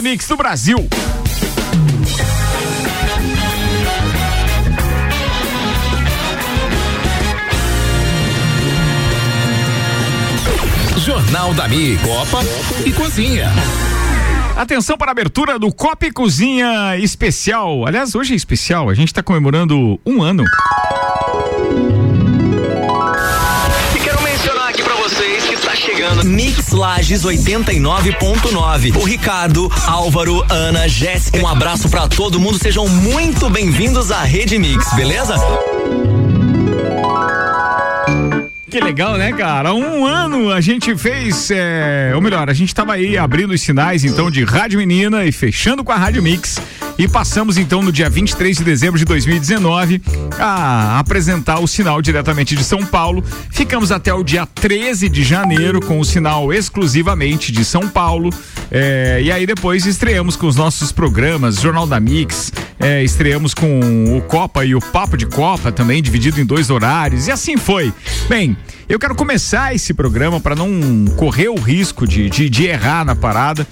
melhor mix do Brasil. Jornal da Mi, Copa e Cozinha. Atenção para a abertura do Copa e Cozinha especial. Aliás, hoje é especial, a gente está comemorando um ano. Mix Lages 89.9. O Ricardo, Álvaro, Ana, Jéssica. Um abraço para todo mundo. Sejam muito bem-vindos à Rede Mix, beleza? Que legal, né, cara? Um ano a gente fez, é, ou melhor, a gente estava aí abrindo os sinais então de Rádio Menina e fechando com a Rádio Mix. E passamos então no dia 23 de dezembro de 2019 a apresentar o sinal diretamente de São Paulo. Ficamos até o dia 13 de janeiro com o sinal exclusivamente de São Paulo. É, e aí depois estreamos com os nossos programas, Jornal da Mix, é, estreamos com o Copa e o Papo de Copa também, dividido em dois horários, e assim foi. Bem, eu quero começar esse programa para não correr o risco de, de, de errar na parada,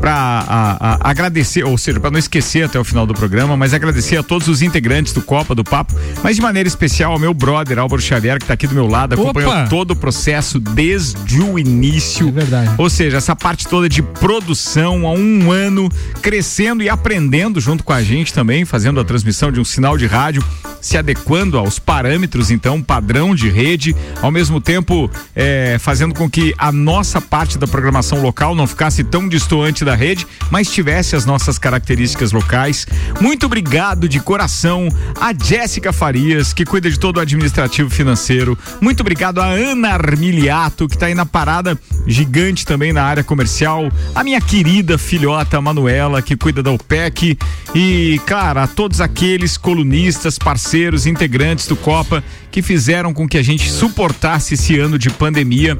para agradecer, ou seja, para não esquecer até o final do programa, mas agradecer a todos os integrantes do Copa, do Papo, mas de maneira especial ao meu brother Álvaro Xavier, que está aqui do meu lado, acompanhou Opa! todo o processo desde o início. É verdade. Ou seja, essa parte toda de produção há um ano, crescendo e aprendendo junto com a gente também, fazendo a transmissão de um sinal de rádio, se adequando aos parâmetros, então, padrão de rede, ao mesmo tempo eh, fazendo com que a nossa parte da programação local não ficasse tão distoante da rede, mas tivesse as nossas características locais. Muito obrigado de coração a Jéssica Farias, que cuida de todo o administrativo financeiro. Muito obrigado a Ana Armiliato, que está aí na parada gigante também na área comercial. A minha querida filhota Manuela, que cuida da OPEC. E, cara, a todos aqueles colunistas, parceiros, integrantes do Copa que fizeram com que a gente suportasse esse ano de pandemia.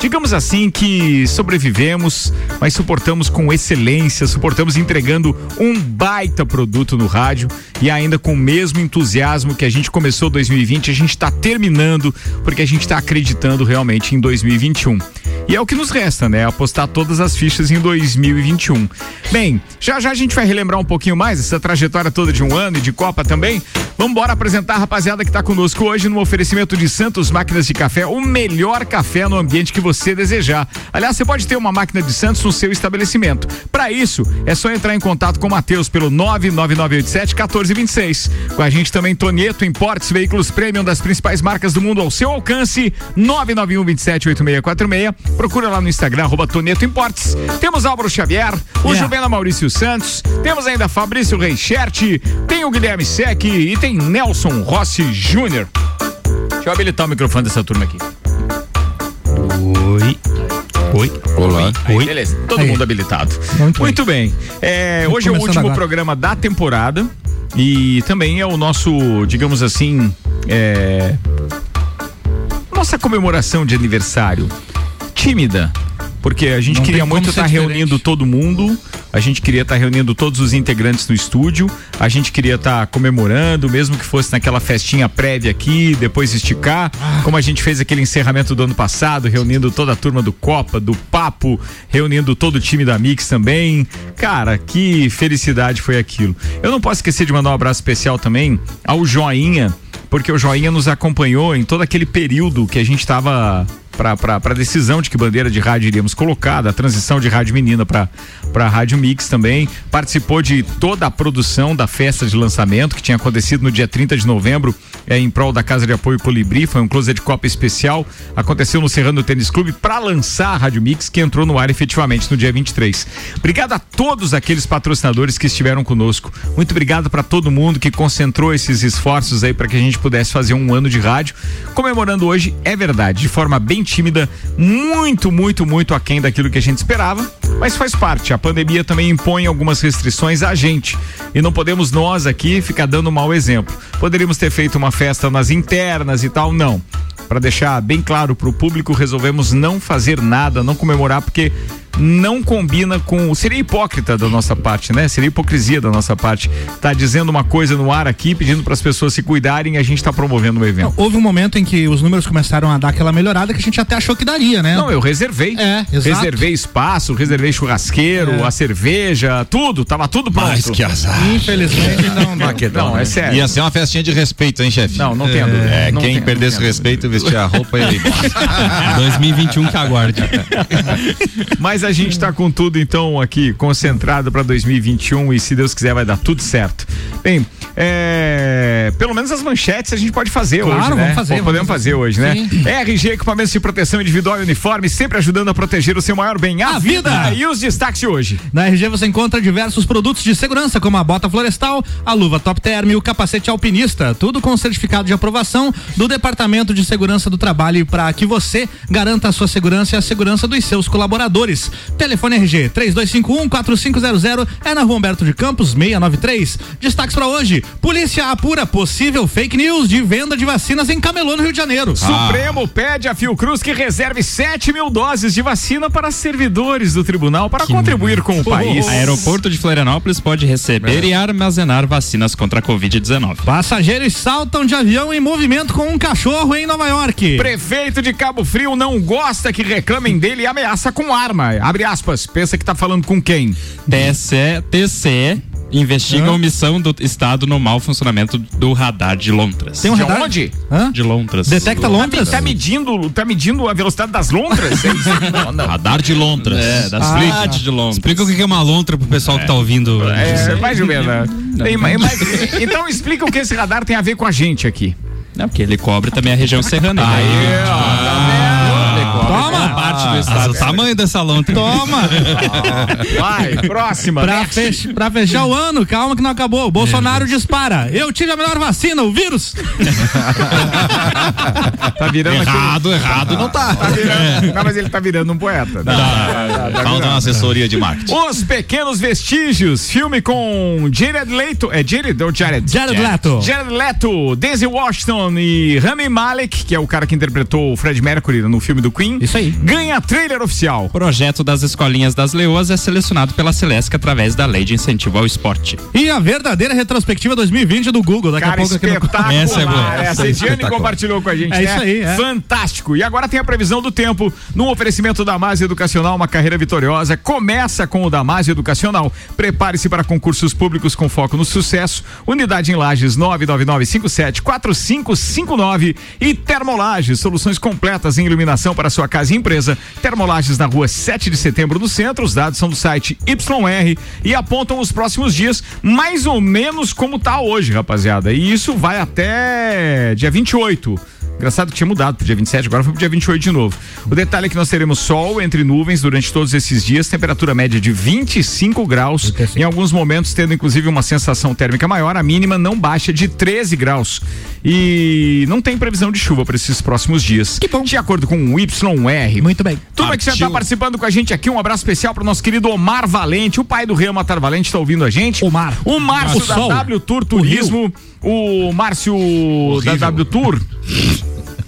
Digamos assim que sobrevivemos, mas suportamos com excelência, suportamos entregando um baita produto no rádio e ainda com o mesmo entusiasmo que a gente começou 2020, a gente está terminando porque a gente está acreditando realmente em 2021. E é o que nos resta, né? Apostar todas as fichas em 2021. Bem, já já a gente vai relembrar um pouquinho mais essa trajetória toda de um ano e de Copa também. Vamos embora apresentar a rapaziada que está conosco hoje no oferecimento de Santos Máquinas de Café, o melhor café no ambiente que você desejar. Aliás, você pode ter uma máquina de Santos no seu estabelecimento. Para isso, é só entrar em contato com o Matheus pelo 99987 1426. Com a gente também Tonieto Importes, veículos premium das principais marcas do mundo ao seu alcance. 991 27 8646. Procura lá no Instagram, arroba Importes. Temos Álvaro Xavier, o Yeah. Juvena Maurício Santos, temos ainda Fabrício Reichert, tem o Guilherme Sec e tem Nelson Rossi Júnior. Deixa eu habilitar o microfone dessa turma aqui. Oi. Oi. Olá. Aí, beleza, todo Aí. mundo habilitado. Muito Muito, bem. É, hoje é o último agora. programa da temporada e também é o nosso, digamos assim, é, nossa comemoração de aniversário tímida. Porque a gente Não queria muito estar diferente. reunindo todo mundo, a gente queria estar reunindo todos os integrantes no estúdio, a gente queria estar comemorando, mesmo que fosse naquela festinha prévia aqui, depois esticar, Ah. como a gente fez aquele encerramento do ano passado, reunindo toda a turma do Copa, do Papo, reunindo todo o time da Mix também. Cara, que felicidade foi aquilo. Eu não posso esquecer de mandar um abraço especial também ao Joinha, porque o Joinha nos acompanhou em todo aquele período que a gente estava para a decisão de que bandeira de rádio iríamos colocar, da transição de Rádio Menina para Rádio Mix também. Participou de toda a produção da festa de lançamento que tinha acontecido no dia 30 de novembro é, em prol da Casa de Apoio Colibri. Foi um closet de Copa especial. Aconteceu no Serrano Tênis Clube para lançar a Rádio Mix, que entrou no ar efetivamente no dia 23. Obrigado a todos aqueles patrocinadores que estiveram conosco. Muito obrigado para todo mundo que concentrou esses esforços aí para que a gente pudesse fazer um ano de rádio. Comemorando hoje, é verdade, de forma bem tímida, muito, muito, muito aquém daquilo que a gente esperava, mas faz parte. A pandemia também impõe algumas restrições a gente e não podemos nós aqui ficar dando mau exemplo. Poderíamos ter feito uma festa nas internas e tal, não. Para deixar bem claro para o público, resolvemos não fazer nada, não comemorar, porque não combina com. Seria hipócrita da nossa parte, né? Seria hipocrisia da nossa parte. Tá dizendo uma coisa no ar aqui, pedindo para as pessoas se cuidarem e a gente está promovendo um evento. Não, houve um momento em que os números começaram a dar aquela melhorada que a gente até achou que daria, né? Não, eu reservei. É, exato. Reservei espaço, reservei churrasqueiro, é. a cerveja, tudo, tava tudo pronto. Mas que azar. Infelizmente não, não. Não, é sério. Ia ser uma festinha de respeito, hein, chefe? Não, não tem dúvida. É, quem perdesse respeito, vestir a roupa e 2021 que aguarde. Mas a gente tá com tudo então aqui concentrado para 2021 e se Deus quiser vai dar tudo certo. Bem, é, pelo menos as manchetes a gente pode fazer claro, hoje, né? Vamos fazer, Pô, podemos fazer, fazer hoje, né? Sim. RG Equipamentos de Proteção Individual e Uniforme, sempre ajudando a proteger o seu maior bem, a, a vida. vida. E os destaques de hoje. Na RG você encontra diversos produtos de segurança, como a bota florestal, a luva top term e o capacete alpinista, tudo com certificado de aprovação do Departamento de Segurança do Trabalho para que você garanta a sua segurança e a segurança dos seus colaboradores. Telefone RG 3251 4500 é na Rua Humberto de Campos 693. Destaques para hoje: Polícia apura possível fake news de venda de vacinas em Camelô, no Rio de Janeiro. Ah. Supremo pede a Fiocruz que reserve 7 mil doses de vacina para servidores do tribunal para que contribuir com o país. Aeroporto de Florianópolis pode receber é. e armazenar vacinas contra a Covid-19. Passageiros saltam de avião em movimento com um cachorro em Nova York. Prefeito de Cabo Frio não gosta que reclamem dele e ameaça com arma. Abre aspas, pensa que tá falando com quem? TCE, TCE investiga a omissão do Estado no mau funcionamento do radar de Lontras. Tem um radar? De onde? Hã? De Lontras. Detecta Lontras? Tá, tá, medindo, tá medindo a velocidade das lontras? não, não. Radar de Lontras. É, das ah, de Lontras. Explica o que é uma lontra pro pessoal é. que tá ouvindo. É, mais ou menos. Né? Tem, mas, então explica o que esse radar tem a ver com a gente aqui. Não, porque ele cobre também a região serrana. Aí, ó, tá Toma! Estado. o tamanho dessa lontra. Toma! Vai, próxima. Pra, fech pra, fechar o ano, calma que não acabou. O Bolsonaro é. dispara. Eu tive a melhor vacina, o vírus. tá virando Errado, aquele... errado não tá. tá virando... é. Não, mas ele tá virando um poeta. Tá, tá, tá, Falta uma assessoria de marketing. Os Pequenos Vestígios, filme com Jared Leto. É Jared ou Jared? Jared Leto. Jared Leto, Denzel Washington e Rami Malek, que é o cara que interpretou o Fred Mercury no filme do Queen. Isso aí. Ganha trailer oficial. O projeto das escolinhas das leoas é selecionado pela Celesc através da lei de incentivo ao esporte. E a verdadeira retrospectiva 2020 do Google. Daqui cara, a pouco espetacular. Aqui no... Essa é boa. Essa, essa é compartilhou com a gente, é né? Isso aí, é. Fantástico. E agora tem a previsão do tempo no oferecimento da Damásio Educacional, uma carreira vitoriosa. Começa com o Damásio Educacional. Prepare-se para concursos públicos com foco no sucesso. Unidade em Lages 999574559 e Termolages, soluções completas em iluminação para sua casa e empresa. Termolages na rua 7 de setembro no centro. Os dados são do site YR e apontam os próximos dias, mais ou menos como tá hoje, rapaziada. E isso vai até dia 28. Engraçado que tinha mudado pro dia 27, agora foi pro dia 28 de novo. O detalhe é que nós teremos sol entre nuvens durante todos esses dias, temperatura média de 25 graus, em alguns momentos tendo inclusive uma sensação térmica maior, a mínima não baixa de 13 graus. E não tem previsão de chuva para esses próximos dias. Que bom. De acordo com o YR. Muito bem. Turma que já tá participando com a gente aqui, um abraço especial pro nosso querido Omar Valente, o pai do Real Matar Valente, tá ouvindo a gente. Omar. O Márcio da W Tour Turismo, o, o Márcio da W Tour.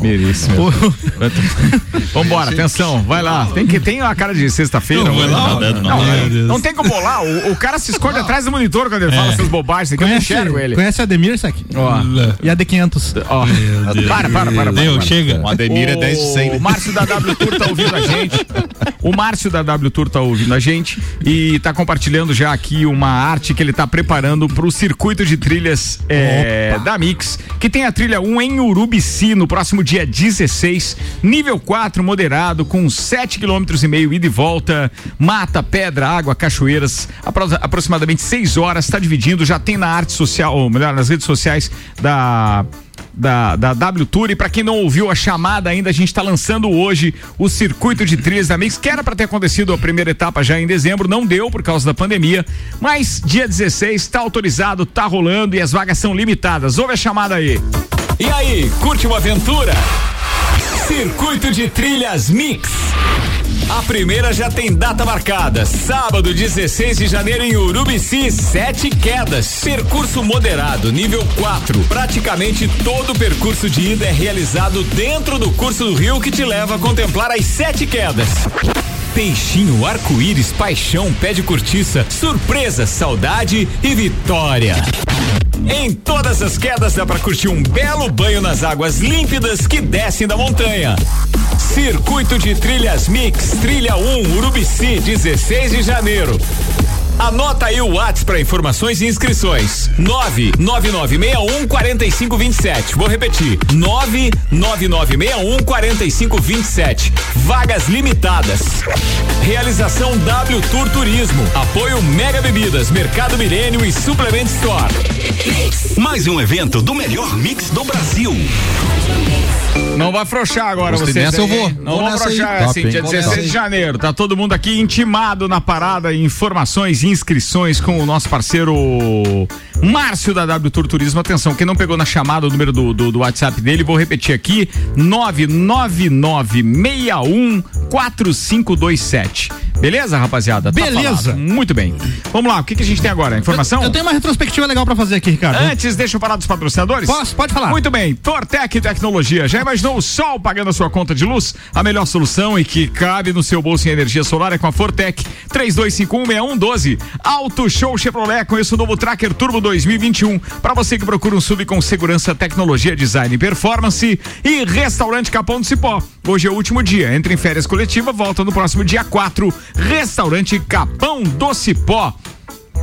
Mereço. Vambora, atenção, vai lá. Tem que tem a cara de sexta-feira. Não, não, não, não, não, tem como bolar. O, o, cara se esconde atrás do monitor quando ele é. fala essas bobagens. Conhece, eu não enxergo ele. Conhece a Ademir, Sec? Ó. E a D500. Ó. Para, para, para. Deu, chega. O Ademir é 10 de 100. O Márcio da W Tour tá ouvindo a gente. O Márcio da W Tour tá ouvindo a gente e tá compartilhando já aqui uma arte que ele tá preparando pro circuito de trilhas é, da Mix, que tem a trilha 1 em Urubici no próximo dia 16, nível 4 moderado, com 7 km e meio ida e volta, mata, pedra, água, cachoeiras, apro aproximadamente 6 horas, está dividindo, já tem na arte social, ou melhor, nas redes sociais da da, da W Tour. E para quem não ouviu a chamada ainda, a gente está lançando hoje o circuito de trilhas da Mix, que era para ter acontecido a primeira etapa já em dezembro, não deu por causa da pandemia, mas dia 16 está autorizado, tá rolando e as vagas são limitadas. Ouve a chamada aí. E aí, curte uma aventura? Circuito de Trilhas Mix. A primeira já tem data marcada. Sábado, 16 de janeiro, em Urubici, sete quedas. Percurso moderado, nível 4. Praticamente todo o percurso de ida é realizado dentro do curso do rio que te leva a contemplar as sete quedas. Peixinho, arco-íris, paixão, pé de cortiça, surpresa, saudade e vitória. Em todas as quedas dá para curtir um belo banho nas águas límpidas que descem da montanha. Circuito de Trilhas Mix, Trilha 1, Urubici, 16 de janeiro. Anota aí o WhatsApp para informações e inscrições. 99961 4527. Vou repetir. 99961 4527. Vagas limitadas. Realização W Tour Turismo. Apoio Mega Bebidas, Mercado Milênio e Suplement Store. Mais um evento do melhor mix do Brasil. Não vai afrouxar agora Gostei vocês. dessa, aí, eu vou. Não Vou vou nessa afrouxar Top, assim, hein? dia Vou 16 nessa. de janeiro. Tá todo mundo aqui intimado na parada, informações e inscrições com o nosso parceiro Márcio da W Tour Turismo. Atenção, quem não pegou na chamada o número do, do, do WhatsApp dele, vou repetir aqui: 99961 4527. Beleza, rapaziada? Tá Beleza. falado. Muito bem. Vamos lá, o que, que a gente tem agora? Informação? Eu, eu tenho uma retrospectiva legal pra fazer aqui, Ricardo. Antes, deixa eu falar dos patrocinadores. Posso? Pode falar. Muito bem. Tortec Tecnologia. Já imaginou o sol pagando a sua conta de luz? A melhor solução e que cabe no seu bolso em energia solar é com a Fortec. 32516112. Auto Show Chevrolet. Conheça o novo Tracker Turbo 2021. Para você que procura um sub com segurança, tecnologia, design e performance. E Restaurante Capão do Cipó. Hoje é o último dia. Entre em férias coletiva, volta no próximo dia 4. Restaurante Capão do Cipó.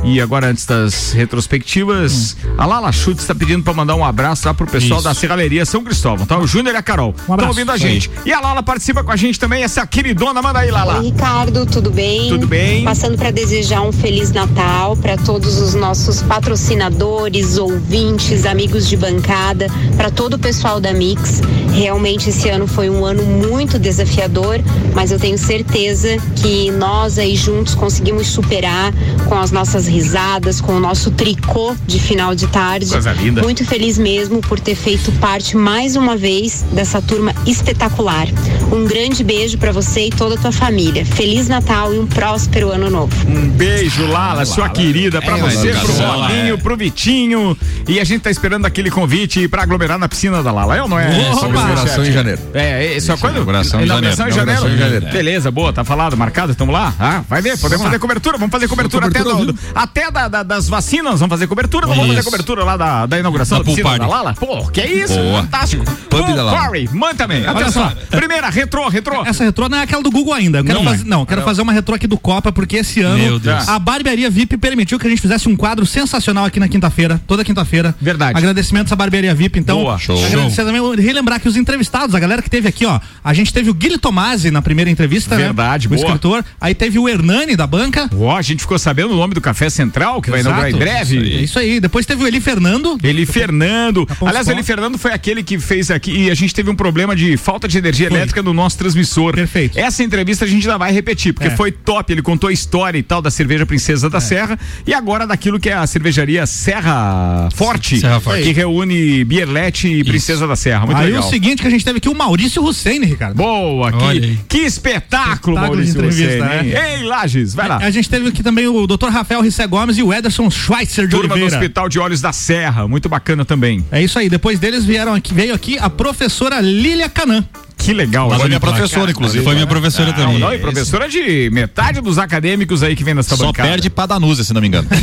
E agora, antes das retrospectivas, a Lala Chutes está pedindo para mandar um abraço lá pro pessoal Isso. da Serralheria São Cristóvão, tá? O Júnior e a Carol. Estão abraço. ouvindo a aí. gente. E a Lala participa com a gente também, essa queridona. Manda aí, Lala. Oi, Ricardo, tudo bem? Tudo bem. Passando para desejar um feliz Natal para todos os nossos patrocinadores, ouvintes, amigos de bancada, para todo o pessoal da Mix. Realmente esse ano foi um ano muito desafiador, mas eu tenho certeza que nós aí juntos conseguimos superar com as nossas risadas, com o nosso tricô de final de tarde. Coisa linda. Muito feliz mesmo por ter feito parte mais uma vez dessa turma espetacular. Um grande beijo para você e toda a tua família. Feliz Natal e um próspero ano novo. Um beijo, Lala, sua querida, pra É, você, pro Rolinho, é. pro Vitinho. E a gente tá esperando aquele convite pra aglomerar na piscina da Lala, é ou não é? Opa! Só Inauguração em janeiro. É, é só quando? inauguração em Inauguração janeiro. Inauguração em janeiro. Beleza, boa, tá falado, marcado, estamos lá? Ah, vai ver, podemos fazer cobertura, vamos fazer cobertura, Cobertura até, do-. Até da- da- das vacinas, vamos fazer cobertura, vamos fazer cobertura lá da, da inauguração Da da, piscina da. Lala? Pô, que isso, Boa. fantástico. Pub Pool da Lala. Party, manda também, Olha atenção. só. Primeira, retrô, retrô. Essa retrô não é aquela do Google ainda. Eu quero Não fazer, é. não, quero fazer uma retrô aqui do Copa, porque esse ano Meu Deus. a Barbearia VIP permitiu que a gente fizesse um quadro sensacional aqui na quinta-feira, toda quinta-feira. Verdade. Agradecimentos à Barbearia VIP, então. Boa. Show. Agradecer também, relembrar que os entrevistados, a galera que teve aqui, ó. A gente teve o Guilherme Tomasi na primeira entrevista, Verdade, né? O boa. escritor. Aí teve o Hernani da banca. Ó, a gente ficou sabendo o nome do Café Central, que vai Exato. inaugurar em breve. É isso aí. Depois teve o Eli Fernando. Eli Fernando. Aliás, Sport. Eli Fernando foi aquele que fez aqui e a gente teve um problema de falta de energia Foi. elétrica no nosso transmissor. Perfeito. Essa entrevista a gente ainda vai repetir, porque É. foi top. Ele contou a história e tal da cerveja Princesa da Serra e agora daquilo que é a cervejaria Serra Forte, Serra Forte. que reúne Bierlete e Princesa da Serra. Muito aí legal. o seguinte que a gente teve aqui o Maurício Hussein, Ricardo. Boa, que, aí. que espetáculo, Espetáculo Maurício Hussein, né? Ei, Lages, vai lá. A gente teve aqui também o Dr. Rafael Rissé Gomes e o Ederson Schweitzer de Turma do Oliveira. Hospital de Olhos da Serra, muito bacana também. É isso aí. Depois deles vieram aqui, veio aqui a professora Lília Canan. Que legal. Foi olha minha professora, inclusive. Foi minha professora Não, também. não, e professora de metade dos acadêmicos aí que vem nessa Só bancada. perde pra Danusa, se não me engano.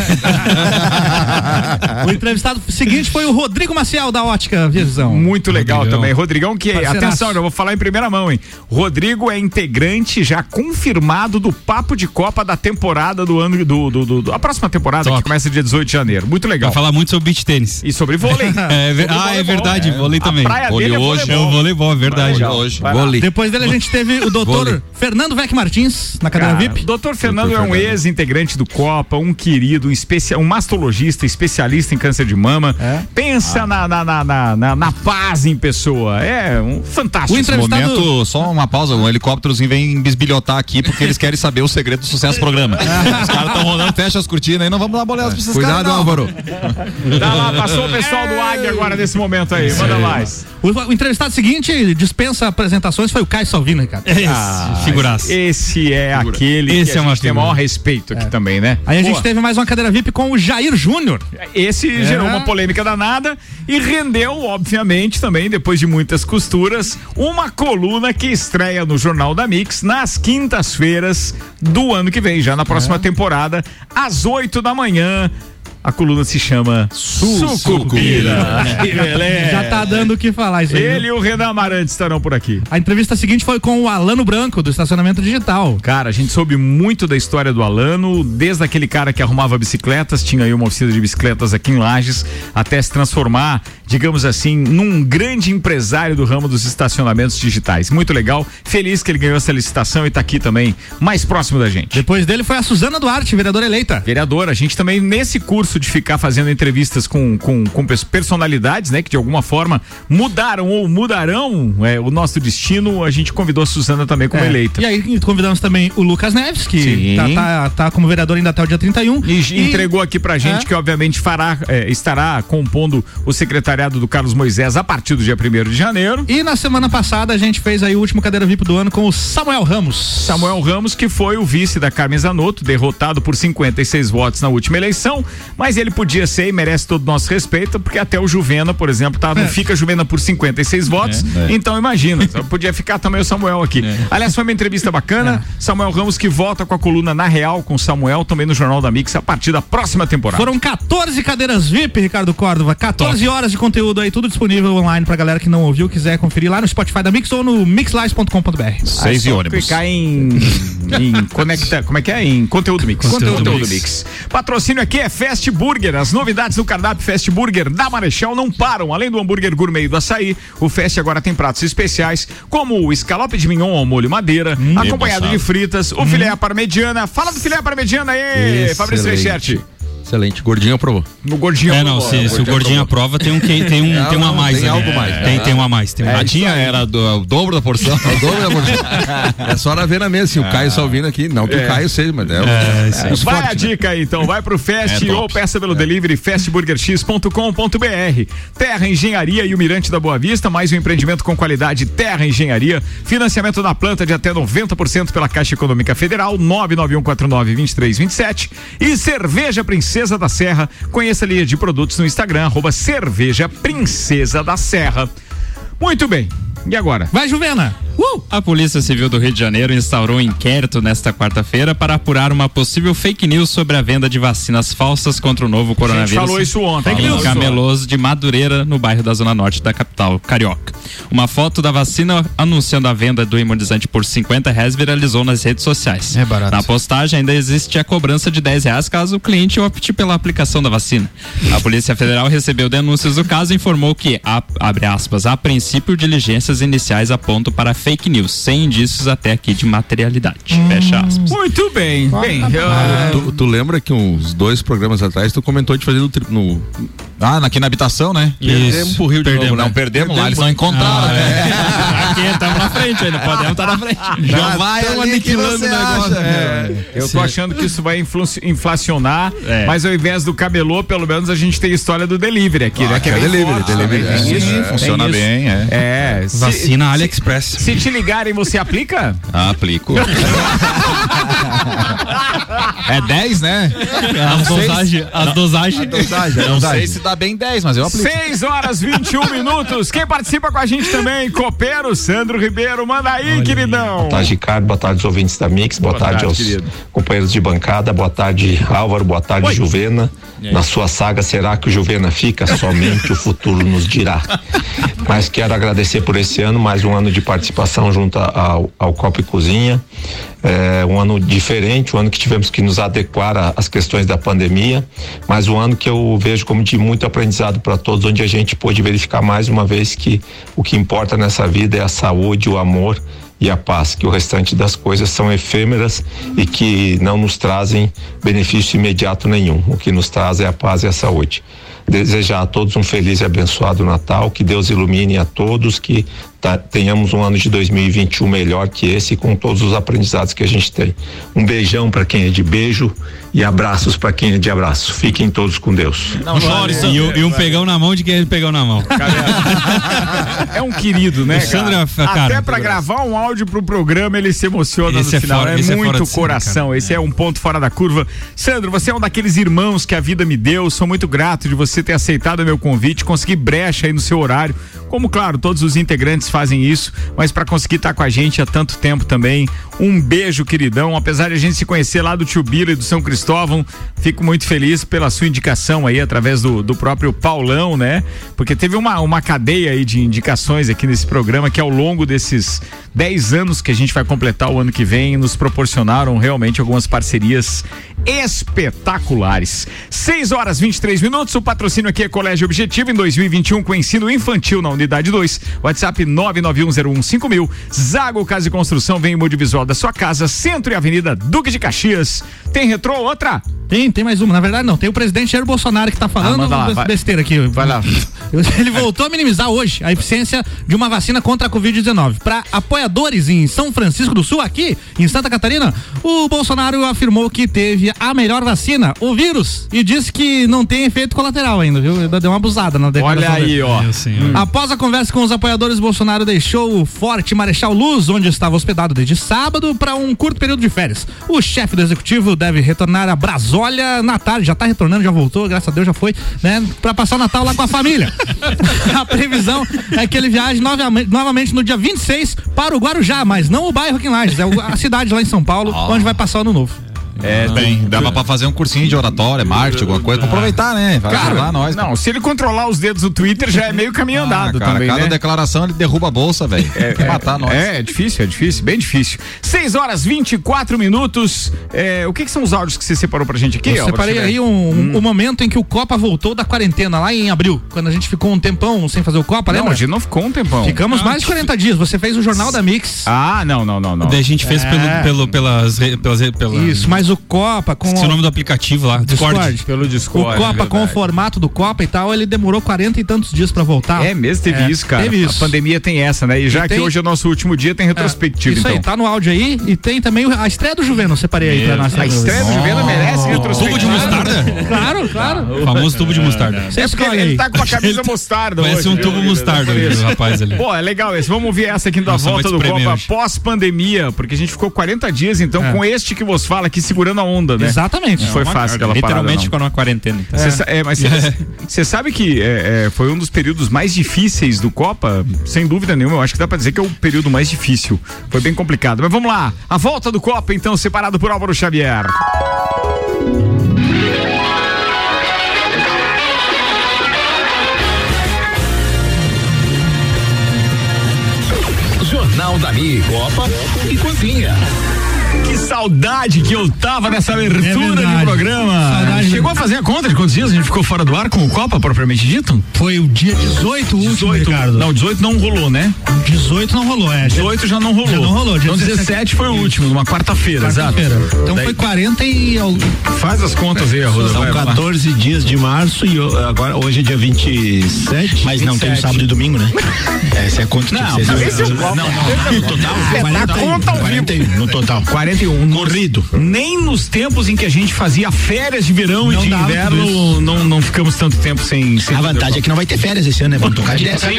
O entrevistado seguinte foi o Rodrigo Maciel da Ótica Visão. Muito legal Rodrigão. também. Rodrigão, que, Parceiraço. atenção, eu vou falar em primeira mão, hein? Rodrigo é integrante já confirmado do Papo de Copa da temporada do ano, do, do, do- do- a próxima temporada Top. que começa dia 18 de janeiro. Muito legal. Vai falar muito sobre beach tênis. E sobre vôlei. É Sobre ah, é verdade, vôlei A também. praia Vôlei dele é hoje, É o voleibol, é verdade. Legal. Hoje, lá. Depois dele a gente teve o doutor. Fernando Vec Martins na cadeira Cara, VIP. Doutor Fernando Doutor é um ex-integrante do Copa, um querido, um, especia, um mastologista, especialista em câncer de mama. É? Pensa na, na, na, na, na- na paz em pessoa. É um fantástico. O entrevistado- momento, só uma pausa, um helicópterozinho vem bisbilhotar aqui porque eles querem saber o segredo do sucesso do programa. Os caras estão rolando, fecha as cortinas aí, não vamos dar boleadas pra esses caras. Cuidado. Álvaro. Tá lá, passou o pessoal do Águia agora nesse momento aí. Manda mais. O, o entrevistado seguinte dispensa apresentações foi o Caio Salvino, cara. Ah, figuraça. Esse é aquele Esse que é a gente tem o figura. maior respeito aqui também, né? Aí a gente teve mais uma cadeira VIP com o Jair Júnior. Esse É. gerou uma polêmica danada e rendeu, obviamente, também, depois de muitas costuras, uma coluna que estreia no Jornal da Mix nas quintas-feiras do ano que vem, já na É. próxima temporada, às 8 da manhã. A coluna se chama Sucupira. Beleza. Já tá dando o que falar isso aí. Ele e o Renan Amarante estarão por aqui. A entrevista seguinte foi com o Alano Branco, do Estacionamento Digital. Cara, a gente soube muito da história do Alano, desde aquele cara que arrumava bicicletas, tinha aí uma oficina de bicicletas aqui em Lages, até se transformar, digamos assim, num grande empresário do ramo dos estacionamentos digitais. Muito legal, feliz que ele ganhou essa licitação e tá aqui também, mais próximo da gente. Depois dele foi a Suzana Duarte, vereadora eleita. Vereadora, a gente também nesse curso de ficar fazendo entrevistas com, com, com pers- personalidades, né, que de alguma forma mudaram ou mudarão é, o nosso destino, a gente convidou a Suzana também como É. eleita. E aí convidamos também o Lucas Neves, que tá, tá, tá como vereador ainda até o dia 31. E, entregou aqui pra gente É. que obviamente fará, é, estará compondo o do Carlos Moisés a partir do dia 1 de janeiro. E na semana passada a gente fez aí o último cadeira VIP do ano com o Samuel Ramos. Samuel Ramos, que foi o vice da Carmen Zanotto, derrotado por 56 votos na última eleição, mas ele podia ser e merece todo o nosso respeito, porque até o Juvena, por exemplo, tá, não fica Juvena por 56 votos, então imagina, só podia ficar também o Samuel aqui. Aliás, foi uma entrevista bacana, Samuel Ramos que volta com a coluna Na Real com o Samuel, também no Jornal da Mix, a partir da próxima temporada. Foram 14 cadeiras VIP, Ricardo Córdova. 14 horas de conteúdo aí, tudo disponível online pra galera que não ouviu, quiser conferir lá no Spotify da Mix ou no mixlives.com.br. Seis É e só ônibus. Clicar em, em conecta, como é que é? Em conteúdo mix. Conteúdo mix. Patrocínio aqui é Fast Burger. As novidades do cardápio Fast Burger da Marechal não param. Além do hambúrguer gourmet e do açaí, o Fast agora tem pratos especiais, como o escalope de mignon ao molho madeira, acompanhado de fritas, o filé à parmegiana. Fala do filé à parmegiana aí, Fabrício Reichert. Excelente. Gordinho aprovou. No gordinho. É, não, se, se o gordinho aprova, tem um, que- tem um, Não, tem um a mais. tem ali. algo mais. Tem, tem um a mais. Tem um a A mais. tinha era do, o dobro da porção. É o dobro da porção. É só na ver na mesa. Se o Caio Salvino aqui, não que o Caio seja, mas é, o- os Vai a né? dica aí, então. Vai pro Fast É top. ou peça pelo delivery fastburgerx.com.br. Terra Engenharia e o Mirante da Boa Vista, mais um empreendimento com qualidade Terra Engenharia. Financiamento da planta de até 90% pela Caixa Econômica Federal, 991492327. E Cerveja Princesa da Serra. Conheça a linha de produtos no Instagram, arroba Cerveja Princesa da Serra. Muito bem. E agora? Vai, Juvena! Uh! A Polícia Civil do Rio de Janeiro instaurou um inquérito nesta quarta-feira para apurar uma possível fake news sobre a venda de vacinas falsas contra o novo coronavírus. falou isso ontem. News. Cameloso de Madureira, no bairro da Zona Norte da capital carioca. Uma foto da vacina anunciando a venda do imunizante por 50 reais viralizou nas redes sociais. É barato. Na postagem ainda existe a cobrança de 10 reais caso o cliente opte pela aplicação da vacina. A Polícia Federal recebeu denúncias do caso e informou que, a- abre aspas, a princípio diligências iniciais apontam para fake news, sem indícios até aqui de materialidade. Fecha aspas. Muito bem. Bem, eu- Tu, tu lembra que uns dois programas atrás tu comentou de fazer no, tri- no Ah, aqui na habitação, né? Perdemos pro Rio de Perdemos, novo, né? Não, perdemos lá, eles não encontraram. né? Aqui estamos na frente ainda, podemos estar na frente. Já vai tamo ali que aniquilando o negócio. acha, É, eu tô achando que isso vai inflacionar, É. mas ao invés do cabelô, pelo menos a gente tem a história do delivery aqui, né? Que é é delivery, forte, delivery, é. isso, Sim, funciona bem, é. É. se- Vacina AliExpress. Se te ligarem, você aplica? Ah, aplico. é 10, né? As dosagens. As dosagens. Dosagem, Não dosagem. sei se dá bem 10, mas eu aplico. 6 horas 21 minutos. Quem participa com a gente também? Copeiro, Sandro Ribeiro, manda aí, queridão. Boa tarde, Ricardo. Boa tarde, os ouvintes da Mix. Boa, Boa tarde, tarde, aos querido. companheiros de bancada. Boa tarde, Álvaro. Boa tarde, Juvena. Na sua saga, será que o Juvena fica? Somente o futuro nos dirá. Mas quero agradecer por esse ano, mais um ano de participação junto ao, ao Copa e Cozinha. É um ano diferente, um ano que tivemos que nos adequar às questões da pandemia, mas um ano que eu vejo como de muito aprendizado para todos, onde a gente pôde verificar mais uma vez que o que importa nessa vida é a saúde, o amor e a paz, que o restante das coisas são efêmeras e que não nos trazem benefício imediato nenhum. O que nos traz é a paz e a saúde. Desejar a todos um feliz e abençoado Natal, que Deus ilumine a todos, que tá- tenhamos um ano de 2021 melhor que esse, com todos os aprendizados que a gente tem. Um beijão para quem é de beijo e abraços para quem é de abraço. Fiquem todos com Deus. Não chore, E, o- e um pegão na mão de quem ele pegou na mão. É um querido, né? O Sandro é- cara? Até pra gravar um áudio pro programa ele se emociona Esse no é final. fora- é esse é fora muito de cena, coração. cara. esse é um ponto fora da curva. Sandro, você é um daqueles irmãos que a vida me deu. Sou muito grato de você ter aceitado o meu convite, conseguir brecha aí no seu horário. Como, claro, todos os integrantes fazem isso, mas para conseguir estar com a gente há tanto tempo também. Um beijo, queridão. Apesar de a gente se conhecer lá do Tio Bira e do São Cristóvão, fico muito feliz pela sua indicação aí através do, do próprio Paulão, né? Porque teve uma, uma cadeia aí de indicações aqui nesse programa que ao longo desses 10 anos que a gente vai completar o ano que vem nos proporcionaram realmente algumas parcerias espetaculares. 6 horas 23 minutos. O patrocínio aqui é Colégio Objetivo em 2021 com ensino infantil na unidade 2. WhatsApp 991015000. Zago Casa e Construção vem em audiovisual da sua casa, Centro e Avenida Duque de Caxias. Tem retrô outra? Tem, tem mais uma. Na verdade, não. Tem o presidente Jair Bolsonaro que tá falando manda lá, besteira aqui. Vai lá. Ele voltou a minimizar hoje a eficiência de uma vacina contra a Covid-19. Para apoiadores em São Francisco do Sul, aqui em Santa Catarina, o Bolsonaro afirmou que teve a melhor vacina, o vírus, e disse que não tem efeito colateral ainda, viu? Ainda Deu uma abusada na declaração Olha aí, dele. ó. Após a conversa com os apoiadores, Bolsonaro deixou o Forte Marechal Luz, onde estava hospedado desde sábado, para um curto período de férias. O chefe do executivo deve retornar a Brasólia na tarde, já está retornando, já voltou, graças a Deus já foi, né? Para passar o Natal lá com a família. a previsão é que ele viaje novamente, no dia 26 para o Guarujá, mas não o bairro aqui em Lages, é a cidade lá em São Paulo, onde vai passar o ano novo. É, bem, dava pra fazer um cursinho de oratória, marketing, alguma coisa, pra aproveitar, né? Vai Cara, ajudar nós. não, se ele controlar os dedos do Twitter já é meio caminho andado Ah, cara, também, cada né? declaração ele derruba a bolsa, velho. Quer matar nós. É, é difícil, é difícil, bem difícil. 6 horas 24 minutos. É, o que, que são os áudios que você separou pra gente aqui? Eu Álvaro separei aí um, um momento em que o Copa voltou da quarentena, lá em abril, quando a gente ficou um tempão sem fazer o Copa, Não, lembra? a gente não ficou um tempão. Ficamos mais de 40 dias. Você fez o Jornal da Mix. Ah, não, não, não, não. Daí a gente fez É. pelo, pelo, pelas, pelas, re- pela, Isso, mas o Copa com Esqueci o nome do aplicativo lá, Discord. Discord. Pelo O Discord. Copa é com o formato do Copa e tal, ele demorou 40 e tantos dias pra voltar. É mesmo, teve É, isso, cara. Teve isso. A pandemia tem essa, né? E já E que tem- hoje é o nosso último dia, tem retrospectiva, Isso então. aí, tá no áudio aí. E tem também o- a estreia do Juveno, separei aí pra nós. A estreia do Juvena merece retrospectiva. Tubo de mostarda? Claro, claro. O famoso tubo de mostarda. Você É porque escolhe ele aí. tá com a camisa mostarda Parece um tubo né? mostarda ali, o rapaz ali. Pô, é legal esse. Vamos ouvir essa aqui da volta do Copa pós-pandemia, porque a gente ficou 40 dias, então, É. com este que vos fala aqui, segurando a onda, né? Exatamente. Não foi fácil aquela parada, Literalmente ficou numa quarentena. então. Cê sa- é, mas você sabe que é, é, foi um dos períodos mais difíceis do Copa, sem dúvida nenhuma. Eu acho que dá pra dizer que é o período mais difícil. Foi bem complicado. Mas vamos lá. A volta do Copa, então, separado por Álvaro Xavier. Jornal da Mi, Copa e Cozinha. Saudade que eu tava nessa abertura É de programa. Saudade Chegou a fazer a conta de quantos dias a gente ficou fora do ar com o Copa, propriamente dito? Foi o dia 18 o último, 18. Ricardo. Não, 18 não rolou, né? 18 não rolou, é. 18 já não rolou. Já não rolou, dia Então 17 foi o último, numa quarta-feira, exato. Quarta-feira. Então Daí- foi 40 e. Faz as contas aí, Arruda. São vai, vai lá. 14 dias de março e eu- agora hoje é dia 27. Mas não, tem o 27. sábado e domingo, né? Essa é a conta Não, que vocês esse é o Não, não, no total. É, dá conta ao vivo. 41, no total. 41. Corrido. Nem nos tempos em que a gente fazia férias de verão e Não de dava tudo inverno, não, não ficamos tanto tempo sem. sem A vantagem é que não vai ter férias esse ano, né? Vamos tocar direto.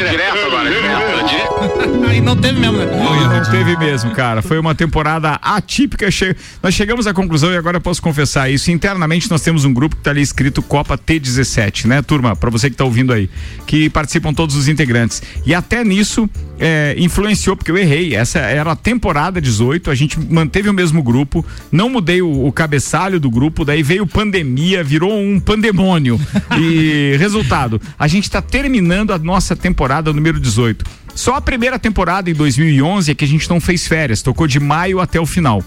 Aí não teve mesmo, né? Não, não teve mesmo, cara. Foi uma temporada atípica. Che- Nós chegamos à conclusão e agora eu posso confessar isso. Internamente nós temos um grupo que tá ali escrito Copa T17, né, turma? Pra você que tá ouvindo aí, que participam todos os integrantes. E até nisso é, influenciou, porque eu errei. Essa era a temporada 18, a gente manteve o mesmo grupo, não mudei o, o cabeçalho do grupo, daí veio pandemia, virou um pandemônio. e resultado, a gente tá terminando a nossa temporada número 18. Só a primeira temporada em 2011 é que a gente não fez férias, tocou de maio até o final.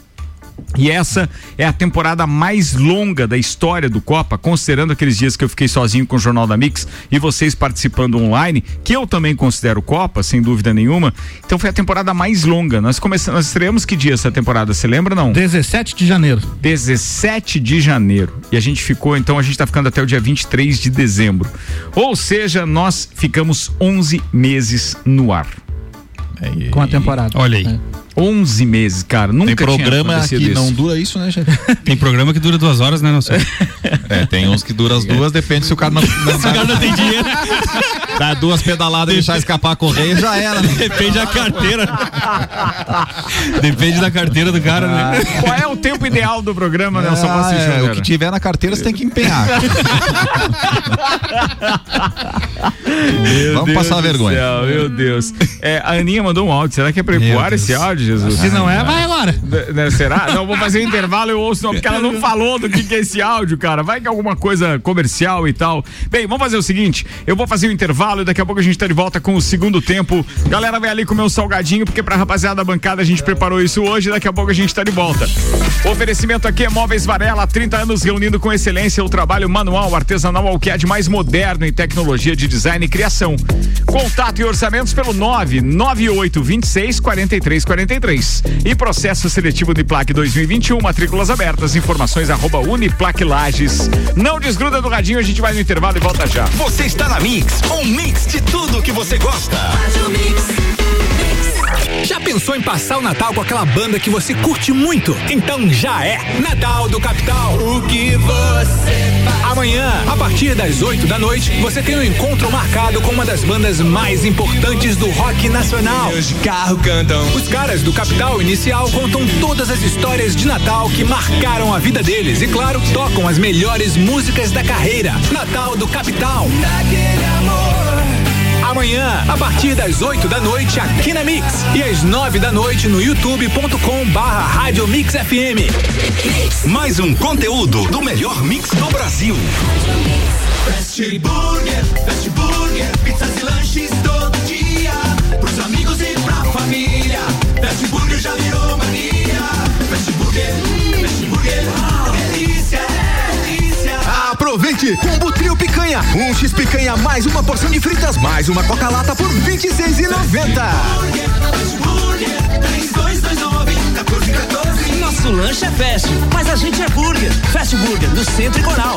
E essa é a temporada mais longa da história do Copa, considerando aqueles dias que eu fiquei sozinho com o Jornal da Mix e vocês participando online, que eu também considero Copa, sem dúvida nenhuma. Então foi a temporada mais longa. Nós começamos, nós estreamos que dia essa temporada? Você lembra não? 17 de janeiro. 17 de janeiro. E a gente ficou, então a gente tá ficando até o dia 23 de dezembro. Ou seja, nós ficamos 11 meses no ar. Com a temporada. Olha aí. É. 11 meses, cara. Nunca Tem programa que isso. não dura isso, né, chefe? Tem programa que dura duas horas, né, Nelson? É, tem uns que duram as duas, depende se o cara não, não, O cara não tem dinheiro. Dá duas pedaladas, deixar escapar a correia já era. Né? Depende da carteira. Depende da carteira do cara, né? Qual é o tempo ideal do programa, Nelson Ah, Rossi é, Júnior? o que tiver na carteira você tem que empenhar. Vamos Deus passar vergonha. céu, meu Deus. É, a Aninha mandou um áudio. Será que é pra ir Meu pro ar Deus. esse áudio, Jesus? Se não é, vai agora. Né, Será? Não, vou fazer um intervalo e eu ouço, não, porque ela não falou do que, que é esse áudio, cara. Vai que é alguma coisa comercial e tal. Bem, vamos fazer o seguinte: eu vou fazer o intervalo e daqui a pouco a gente tá de volta com o segundo tempo. Galera, vai ali comer um salgadinho, porque pra rapaziada da bancada a gente preparou isso hoje. Daqui a pouco a gente tá de volta. O oferecimento aqui é Móveis Varela, 30 anos reunindo com excelência o trabalho manual, artesanal ao que é de mais moderno em tecnologia de design e criação. Contato e orçamentos pelo 998 26 43 43. E processo seletivo Uniplac 2021, matrículas abertas, informações arroba Uniplac Lages. Não desgruda do radinho, a gente vai no intervalo e volta já. Você está na Mix, um mix de tudo que você gosta. Já pensou em passar o Natal com aquela banda que você curte muito? Então já é Natal do Capital. O que você faz? Amanhã, a partir das 8 da noite, você tem um encontro marcado com uma das bandas mais importantes do rock nacional. Os carro cantam. Os caras do Capital Inicial contam todas as histórias de Natal que marcaram a vida deles e, claro, tocam as melhores músicas da carreira. Natal do Capital. Daquele amor. Amanhã, a partir das 8 da noite, aqui na Mix. E às 9 da noite no youtube.com barra Rádio Mix FM. Mais um conteúdo do melhor mix do Brasil. Fast Burger, Fast Burger, pizzas e lanches todo dia. Pros amigos e pra família. Fast Burger já virou mania. Aproveite! Combo Trio Picanha. Um X Picanha mais uma porção de fritas mais uma Coca-Lata por R$ 26,90. Fast Burger, 3229, 1414. Nosso lanche é fast, mas a gente é burger. Fast Burger, no Centro e Coral.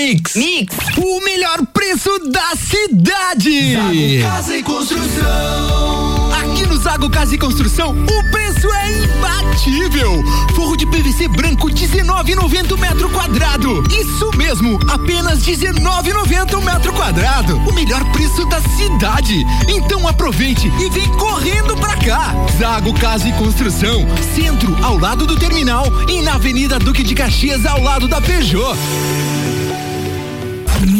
Mix. Mix. O melhor preço da cidade. Zago Casa e Construção. Aqui no Zago Casa e Construção, o preço é imbatível. Forro de PVC branco 19,90 metro quadrado. Isso mesmo, apenas 19,90 metro quadrado. O melhor preço da cidade. Então aproveite e vem correndo pra cá. Zago Casa e Construção, centro ao lado do terminal e na Avenida Duque de Caxias ao lado da Peugeot.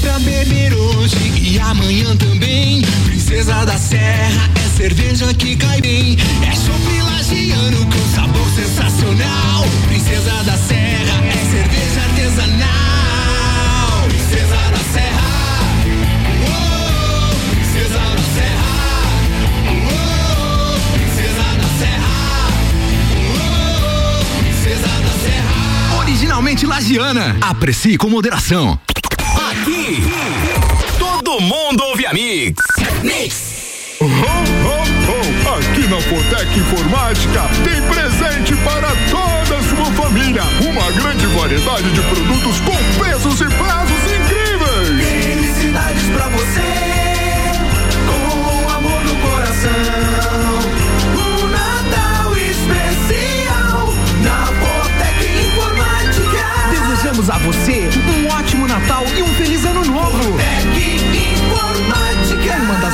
Pra beber hoje e amanhã também. Princesa da Serra é cerveja que cai bem. É chopp lagiano com sabor sensacional. Princesa da Serra é cerveja artesanal. Princesa da Serra. uou, Princesa da Serra. uou, Princesa da Serra. uou, Princesa da Serra. Originalmente lagiana. Aprecie com moderação. Todo mundo ouve a Mix. Mix. Ho, ho, ho! Aqui na Fortec Informática tem presente para toda a sua família. Uma grande variedade de produtos com preços e prazos incríveis. Felicidades pra você, com amor no coração. Um Natal especial na Fortec Informática. Desejamos a você um ótimo Natal e um feliz ano novo.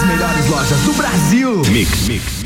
Melhores lojas do Brasil. Mix, mix.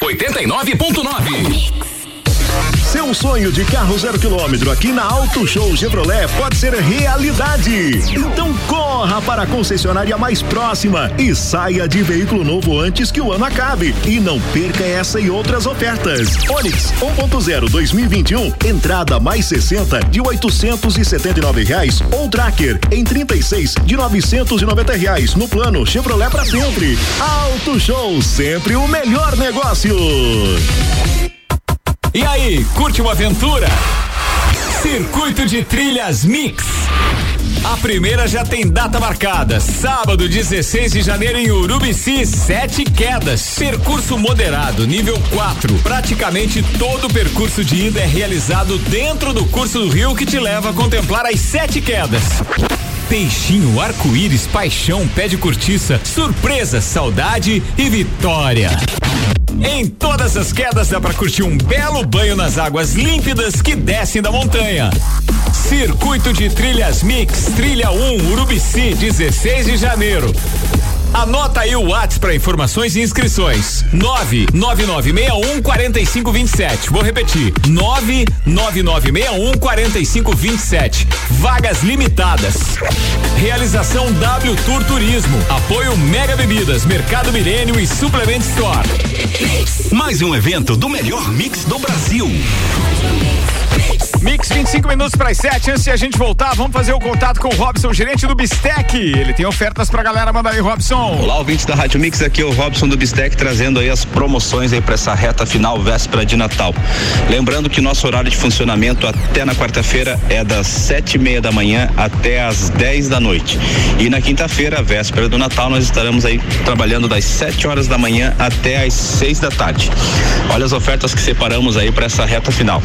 89.9. Seu sonho de carro zero quilômetro aqui na Auto Show Chevrolet pode ser realidade. Então corra para a concessionária mais próxima e saia de veículo novo antes que o ano acabe. E não perca essa e outras ofertas. Onix 1.0 2021, entrada mais 60 de 879 reais ou Tracker em 36 de 990 reais no plano Chevrolet para sempre. Auto Show, sempre o melhor negócio. E aí, curte uma aventura? Circuito de Trilhas Mix. A primeira já tem data marcada, sábado 16 de janeiro em Urubici, sete quedas, percurso moderado, nível 4. Praticamente todo o percurso de ida é realizado dentro do curso do rio que te leva a contemplar as sete quedas. Peixinho, arco-íris, paixão, pé de cortiça, surpresa, saudade e vitória. Em todas as quedas dá para curtir um belo banho nas águas límpidas que descem da montanha. Circuito de Trilhas Mix, Trilha 1, Urubici, 16 de janeiro. Anota aí o WhatsApp para informações e inscrições. 99961 4527. Vou repetir. 99961 4527. Vagas limitadas. Realização W Tour Turismo. Apoio Mega Bebidas, Mercado Milênio e Suplement Store. Mais um evento do melhor mix do Brasil. Mix 25 minutos para as 7. Antes de a gente voltar, vamos fazer o contato com o Robson, gerente do Bistec. Ele tem ofertas pra galera. Manda aí, Robson. Olá, ouvintes da Rádio Mix, aqui é o Robson do Bistec trazendo aí as promoções aí para essa reta final véspera de Natal. Lembrando que nosso horário de funcionamento até na quarta-feira é das sete e meia da manhã até as 10 da noite. E na quinta-feira, véspera do Natal, nós estaremos aí trabalhando das 7 horas da manhã até as 6 da tarde. Olha as ofertas que separamos aí para essa reta final.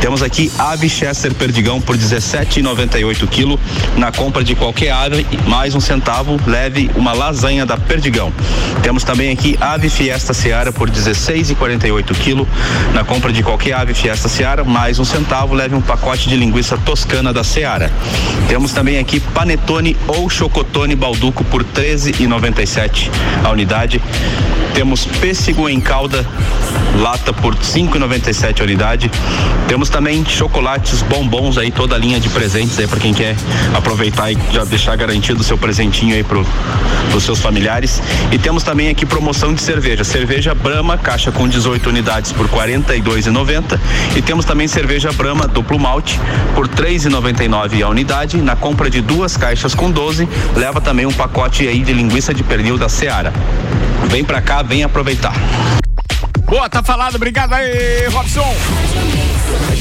Temos aqui ave Chester Perdigão por 17,98 quilo. Na compra de qualquer ave, mais um centavo, leve uma lasanha da Perdigão. Temos também aqui ave Fiesta Seara por 16,48 quilo. Na compra de qualquer ave Fiesta Seara, mais um centavo, leve um pacote de linguiça toscana da Seara. Temos também aqui panetone ou chocotone balduco por 13,97 a unidade. Temos pêssego em calda lata por 5,97 a unidade. Temos também chocolates, bombons aí, toda a linha de presentes aí para quem quer aproveitar e já deixar garantido o seu presentinho aí pro, pros seus familiares. E temos também aqui promoção de cerveja. Cerveja Brahma, caixa com 18 unidades por 42,90 e temos também cerveja Brahma duplo malte por 3,99 a unidade. Na compra de duas caixas com 12, leva também um pacote aí de linguiça de pernil da Seara. Vem pra cá, vem aproveitar. Boa, tá falado. Obrigado aí, Robson.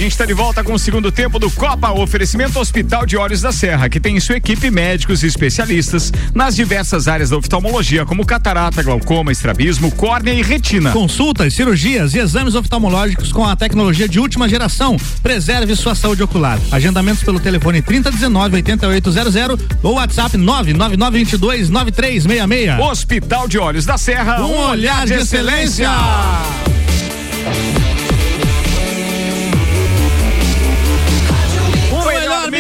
Gente está de volta com o segundo tempo do Copa, oferecimento Hospital de Olhos da Serra, que tem em sua equipe médicos e especialistas nas diversas áreas da oftalmologia, como catarata, glaucoma, estrabismo, córnea e retina. Consultas, cirurgias e exames oftalmológicos com a tecnologia de última geração. Preserve sua saúde ocular. Agendamentos pelo telefone 3019 8800 ou WhatsApp 99922 9366. Hospital de Olhos da Serra, um olhar de excelência. O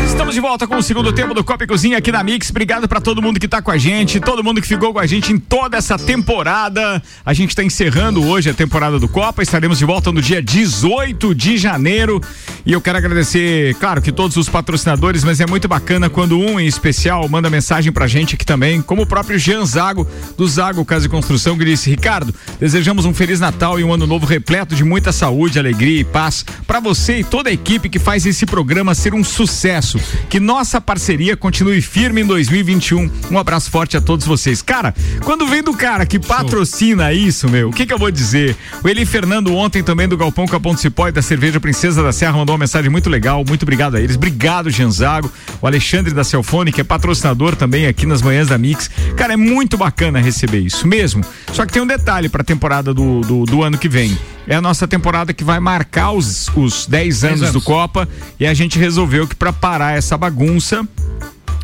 Estamos de volta com o segundo tempo do Copa e Cozinha aqui na Mix. Obrigado para todo mundo que tá com a gente, todo mundo que ficou com a gente em toda essa temporada. A gente está encerrando hoje a temporada do Copa. Estaremos de volta no dia 18 de janeiro. E eu quero agradecer, claro, que todos os patrocinadores, mas é muito bacana quando um em especial manda mensagem pra gente aqui também, como o próprio Jean Zago, do Zago Casa e Construção, que disse: Ricardo, desejamos um Feliz Natal e um ano novo repleto de muita saúde, alegria e paz para você e toda a equipe que faz esse programa ser um sucesso. Que nossa parceria continue firme em 2021. Um abraço forte a todos vocês. Cara, quando vem do cara que patrocina isso, meu, o que que eu vou dizer? O Eli Fernando ontem também do Galpão Capão do Cipó e da Cerveja Princesa da Serra mandou uma mensagem muito legal. Muito obrigado a eles. Obrigado, Janzago. O Alexandre da Celfone, que é patrocinador também aqui nas manhãs da Mix. Cara, é muito bacana receber isso mesmo. Só que tem um detalhe para a temporada do, do, do ano que vem. É a nossa temporada que vai marcar os, os 10 anos, anos. do Copa e a gente resolveu que para parar essa bagunça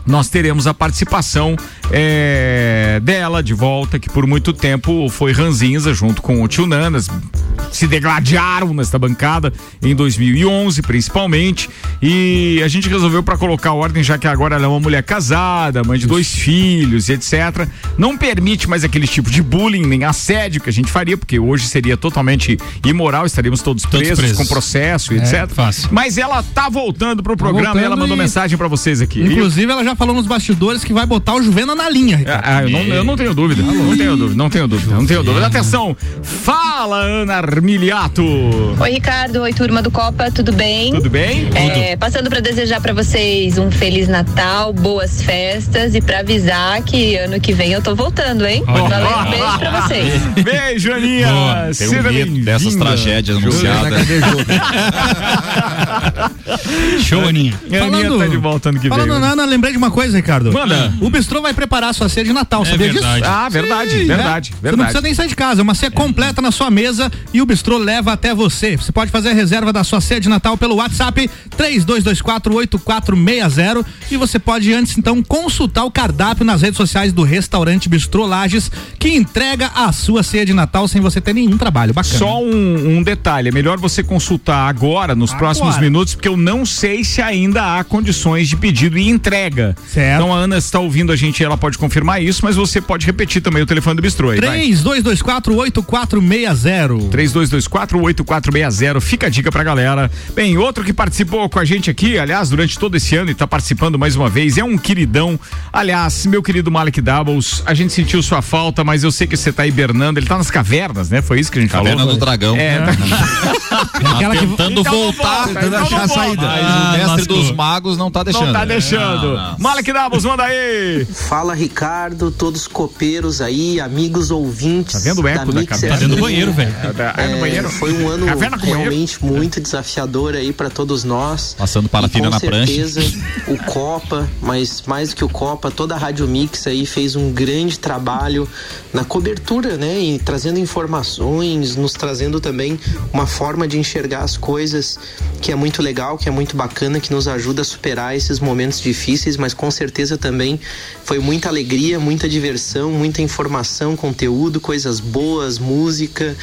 nós teremos a participação é, dela de volta, que por muito tempo foi ranzinza junto com o tio Nanas. Se degladiaram nesta bancada em 2011, principalmente. E a gente resolveu para colocar ordem, já que agora ela é uma mulher casada, mãe de dois filhos, etc. Não permite mais aquele tipo de bullying nem assédio que a gente faria, porque hoje seria totalmente imoral, estaríamos todos, presos, presos. com processo, e É, etc. fácil. Mas ela tá voltando pro programa e ela voltando mandou e- mensagem para vocês aqui. Inclusive, ela já falou nos bastidores que vai botar o Juvena na linha. Ah, eu não, eu não tenho dúvida. Não tenho dúvida, não tenho dúvida, não tenho dúvida. Atenção, fala Ana Armiliato. Oi, Ricardo. Oi, turma do Copa, tudo bem? Tudo bem? É, passando para desejar para vocês um feliz Natal, boas festas e para avisar que ano que vem eu tô voltando, hein? Olha. Valeu, um beijo para vocês. Beijo, Aninha. Boa, tem um medo dessas tragédias anunciadas. Show, Aninha. A Aninha tá de volta ano que falando vem. na Ana, lembrei de uma coisa, Ricardo. Manda. O Bistrô vai preparar sua ceia de Natal, sabia verdade. disso? Ah, verdade, Sim, verdade, né? Você verdade. não precisa nem sair de casa, é uma ceia completa na sua mesa e o Bistrô leva até você. Você pode fazer a reserva da sua ceia de Natal pelo WhatsApp 32248460 e você pode antes então consultar o cardápio nas redes sociais do restaurante Bistrô Lages, que entrega a sua ceia de Natal sem você ter nenhum trabalho. Bacana. Só um, um detalhe, é melhor você consultar agora, nos próximos minutos, porque eu não sei se ainda há condições de pedido e entrega. Certo. Então a Ana está ouvindo a gente, ela pode confirmar isso, mas você pode repetir também o telefone do Bistrô. aí, vai. 32248460. 32248460. Fica a dica pra galera. Bem, outro que participou com a gente aqui, aliás, durante todo esse ano e tá participando mais uma vez, é um queridão. Aliás, meu querido Malek Doubles, a gente sentiu sua falta, mas eu sei que você tá hibernando. Ele tá nas cavernas, né? Foi isso que a gente Caverna falou? do Dragão. É, Tá Aquela que- tentando Então voltar, volta, tentando então achar a saída. Mas Ah, o mestre lascou. dos magos não tá deixando. Não tá deixando. Não, não. Malek Doubles, manda aí. Fala Ricardo, todos copeiros aí, amigos ouvintes. Tá vendo o eco da? FM. Tá dentro do banheiro, velho. É, no É, banheiro. Foi um ano com realmente muito desafiador aí para todos nós. Passando parafina com na prancha. certeza o Copa, mas mais do que o Copa, toda a Rádio Mix aí fez um grande trabalho na cobertura, né? E trazendo informações, nos trazendo também uma forma de enxergar as coisas que é muito legal, que é muito bacana, que nos ajuda a superar esses momentos difíceis, mas com certeza também foi muita alegria, muita diversão, muita informação, conteúdo, coisas boas, música.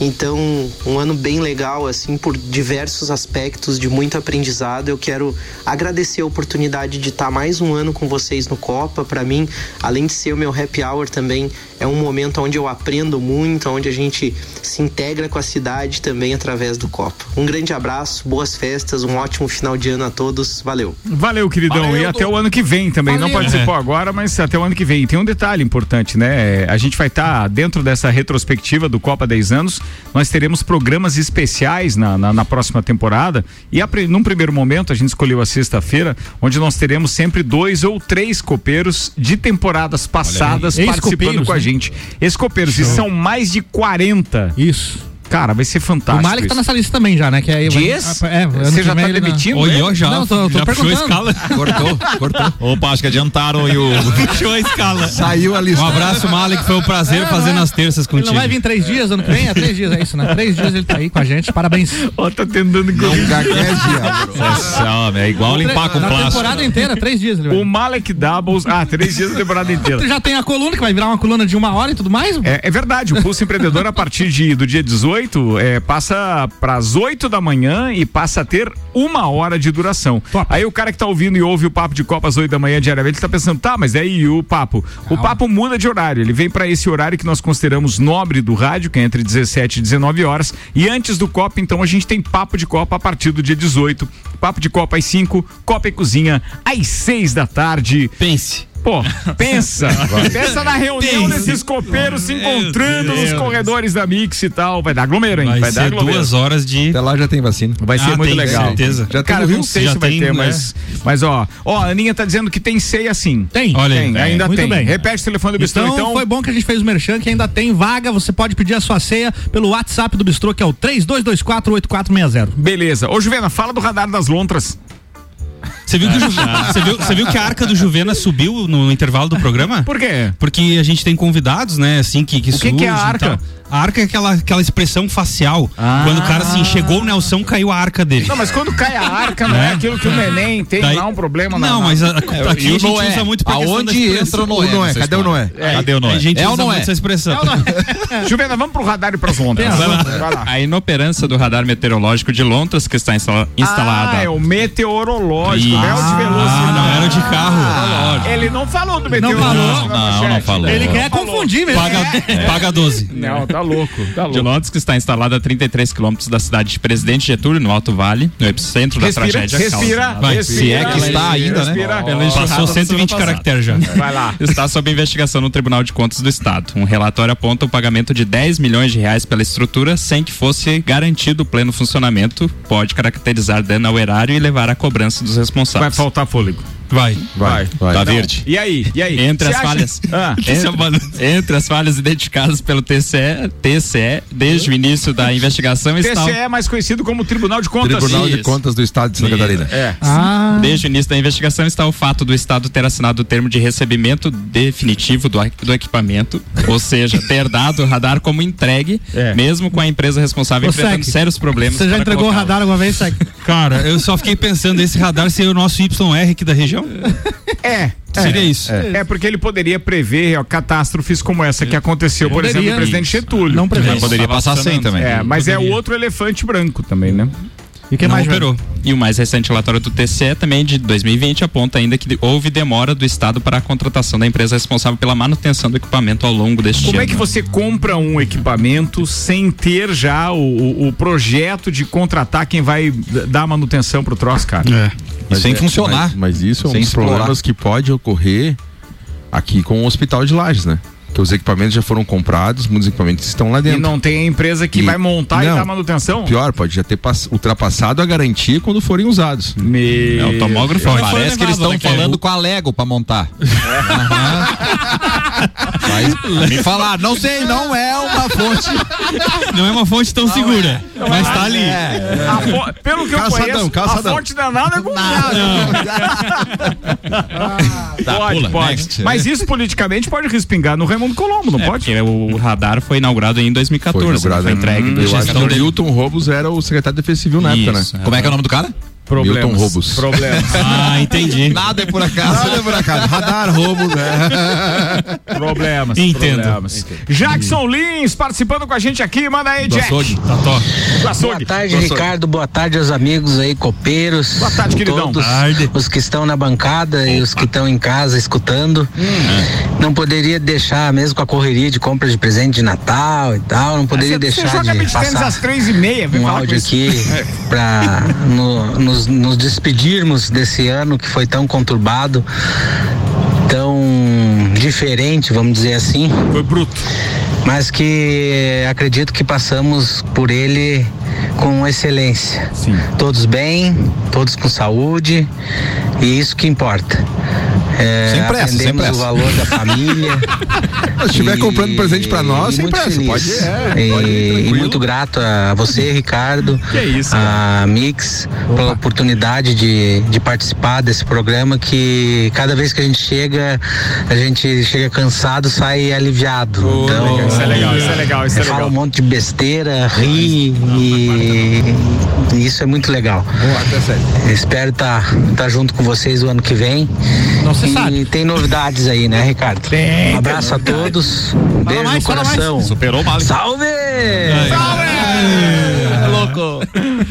Então, um ano bem legal, assim, por diversos aspectos, de muito aprendizado. Eu quero agradecer a oportunidade de estar mais um ano com vocês no Copa. Para mim, além de ser o meu happy hour também, é um momento onde eu aprendo muito, onde a gente se integra com a cidade também através do Copa. Um grande abraço, boas festas, um ótimo final de ano a todos. Valeu. Valeu, queridão. e até o ano que vem também. Não Valeu. participou É. agora, mas até o ano que vem. E tem um detalhe importante, né? A gente vai estar dentro dessa retrospectiva do Copa 10 anos. Nós teremos programas especiais na, na, na próxima temporada. E a, num primeiro momento, a gente escolheu a sexta-feira, onde nós teremos sempre dois ou três copeiros de temporadas passadas participando com a né? gente. Ex-copeiros. E são mais de 40. Isso. Cara, vai ser fantástico. O Malik tá nessa lista também já, né? Que aí Diz? É, ano Você já tá ele não- demitindo? Olhou já. Não, tô, tô já puxou a escala. Cortou, cortou. Opa, acho que adiantaram e o. Puxou a escala. Saiu a lista. Um abraço, Malek. Foi um prazer É, fazer é? nas terças Ele contigo. não vai vir três dias ano que vem? É três dias, é isso, né? Três dias ele tá aí com a gente. Parabéns. Ó, tá tentando Não gagueje, Nossa, é igual limpar com Na plástico. temporada inteira, três dias ele vai. O Malek Doubles. Ah, três dias da temporada inteira. Tu já tem a coluna, que vai virar uma coluna de uma hora e tudo mais? É, é verdade, o Pulso Empreendedor, a partir de, do dia 18, 18, é, passa pras 8 da manhã e passa a ter uma hora de duração. Aí o cara que tá ouvindo e ouve o papo de Copa às 8 da manhã diariamente tá pensando, tá, mas aí o papo? O papo muda de horário. Ele vem para esse horário que nós consideramos nobre do rádio, que é entre 17 e 19 horas. E antes do Copa, então, a gente tem papo de Copa a partir do dia 18. Papo de Copa às 5, Copa e Cozinha às 6 da tarde. Pense. Pô, pensa. pensa na reunião Pensa. desses copeiros se encontrando nos corredores da Mix e tal. Vai dar aglomero, hein? Vai Vai, dar ser aglomero. duas horas de. Até lá já tem vacina. Vai ser Ah, muito tem, legal. certeza. Já tem Cara, no não sei Já se vai tem, ter, né? mas. Mas ó, ó, a Aninha tá dizendo que tem ceia sim. Tem. Olha. Tem, É, ainda muito tem. bem. Repete o telefone do Bistrô, Então, então. foi bom que a gente fez o merchan, que ainda tem vaga. Você pode pedir a sua ceia pelo WhatsApp do Bistrô, que é o 32248460. Beleza. Ô, Juvena, fala do radar das lontras. Você viu, que o Ju- você, viu, você viu que a arca do Juvena subiu no intervalo do programa? Por quê? Porque a gente tem convidados, né, assim, que, que O que que é a arca? A arca é aquela, aquela expressão facial. Ah. Quando o cara, assim, chegou o Nelson, caiu a arca dele. Não, mas quando cai a arca, não é, É. aquilo que o neném tem Daí- lá um problema na Não, na- mas a- É, aqui e a o gente Noé? usa muito pra Aonde entra o Noé? O Noé, cadê o? Noé? Cadê o Noé? A gente É usa não muito é? essa expressão. Juvena, vamos pro radar e pras lontras. Tem as Vai lá. A inoperância do radar meteorológico de Lontras que está instala- instalada. Ah, é o meteorológico, não é de Ah, velocidade. não, era o de carro. Ele não falou do Não meteorológico. falou. na Não, não falou. Ele quer confundir mesmo. Paga, paga 12. Não, tá louco, tá De louco. Lontras que está instalada a 33 quilômetros da cidade de Presidente Getúlio, no Alto Vale, no epicentro Respira, da tragédia. respira, Vai, respira. se é que está ainda, né? respira. Pela enxurrada Passou da 120 semana passada. caracteres já. Vai lá. Está sob investigação no Tribunal de Contas do Estado. Um relatório aponta o pagamento de 10 milhões de reais pela estrutura sem que fosse garantido o pleno funcionamento. Pode caracterizar dano ao erário e levar à cobrança dos Vai faltar fôlego. Vai. Vai, vai. Tá Não. verde. E aí? E aí? Entre Você as acha- falhas. Ah, Entre, entre as falhas identificadas pelo TCE, TCE desde o início da investigação está. TCE é mais conhecido como Tribunal de Contas. Tribunal de Isso. Contas do Estado de Santa Catarina. É. Ah, Desde o início da investigação está o fato do Estado ter assinado o termo de recebimento definitivo do, do equipamento, ou seja, ter dado o radar como entregue, É. mesmo com a empresa responsável Ô, enfrentando Sec, sérios problemas. você já entregou o radar alguma vez, Sec? Cara, eu só fiquei pensando, esse radar seria o nosso YR aqui da região? É. Seria isso. É. porque ele poderia prever ó, catástrofes como essa que aconteceu, por exemplo, no presidente Getúlio. Não prevê. Mas Poderia passar sem também. É, mas é o outro elefante branco também, né? E que Não mais, operou. E o mais recente relatório do TCE, também de 2020, aponta ainda que houve demora do Estado para a contratação da empresa responsável pela manutenção do equipamento ao longo deste Como ano. é que você compra um equipamento sem ter já o, o- o projeto de contratar quem vai dar manutenção pro troço, cara? É. E sem é- funcionar. Mas, mas isso é um Sem dos explorar. problemas que pode ocorrer aqui com o Hospital de Lages, né? Que os equipamentos já foram comprados, muitos equipamentos estão lá E dentro. não tem a empresa que E- vai montar e não. dar manutenção? Pior, pode já ter pass- ultrapassado a garantia quando forem usados. Me... É, o tomógrafo Parece que eles estão é falando com a Lego pra montar. Mas me falar, não sei, não é uma fonte. Não é uma fonte tão segura, mas tá ali. A fo- Pelo que eu Calçadão, conheço, calçadão. a fonte danada é confiável. Tá, pode, pula, pode. next. Mas isso politicamente pode respingar no Raimundo Colombo, não É, pode? porque o radar foi inaugurado em 2014, Foi inaugurado, foi entregue. Hum, Eu acho que o dele. Milton Robos era o secretário de defesa civil na época, Isso, né? Como é que é o nome do cara? Problemas. Milton Robos. Problemas. Ah, entendi. Nada é por acaso. Nada é por acaso. Radar, Robos, né? problemas. Entendo. Problemas. Jackson Lins participando com a gente aqui. Manda aí, Jack. Tá top. Do Boa açougue. tarde, Do açougue. Ricardo. Boa tarde aos amigos aí, copeiros. Boa tarde, queridão. Todos Tarde. os que estão na bancada e os que estão em casa escutando. Não poderia deixar, mesmo com a correria de compra de presente de Natal e tal, não poderia Você- deixar você joga de passar às três e meia. um falar com áudio isso. aqui para nos, nos despedirmos desse ano que foi tão conturbado, tão diferente, vamos dizer assim. Foi bruto. Mas que acredito que passamos por ele com excelência. Sim. Todos bem, todos com saúde, e isso que importa. É, Sem pressa, sem aprendemos pressa. o valor da família. Se estiver comprando presente pra nós, sem muito pressa. feliz. Pode, é, e, pode ir e muito grato a você, Ricardo, Que isso, a Mix, pela oportunidade de, de participar desse programa que cada vez que a gente chega, a gente chega cansado, sai aliviado. então, Isso é legal, isso é legal, isso é fala legal. um monte de besteira, ri e, e isso é muito legal. Boa. Espero estar junto com vocês o ano que vem. Não se e sabe. tem novidades aí, né, Ricardo? Tem, um abraço a todos. Um beijo mais, no coração. Superou o mal. Salve! Salve! É louco.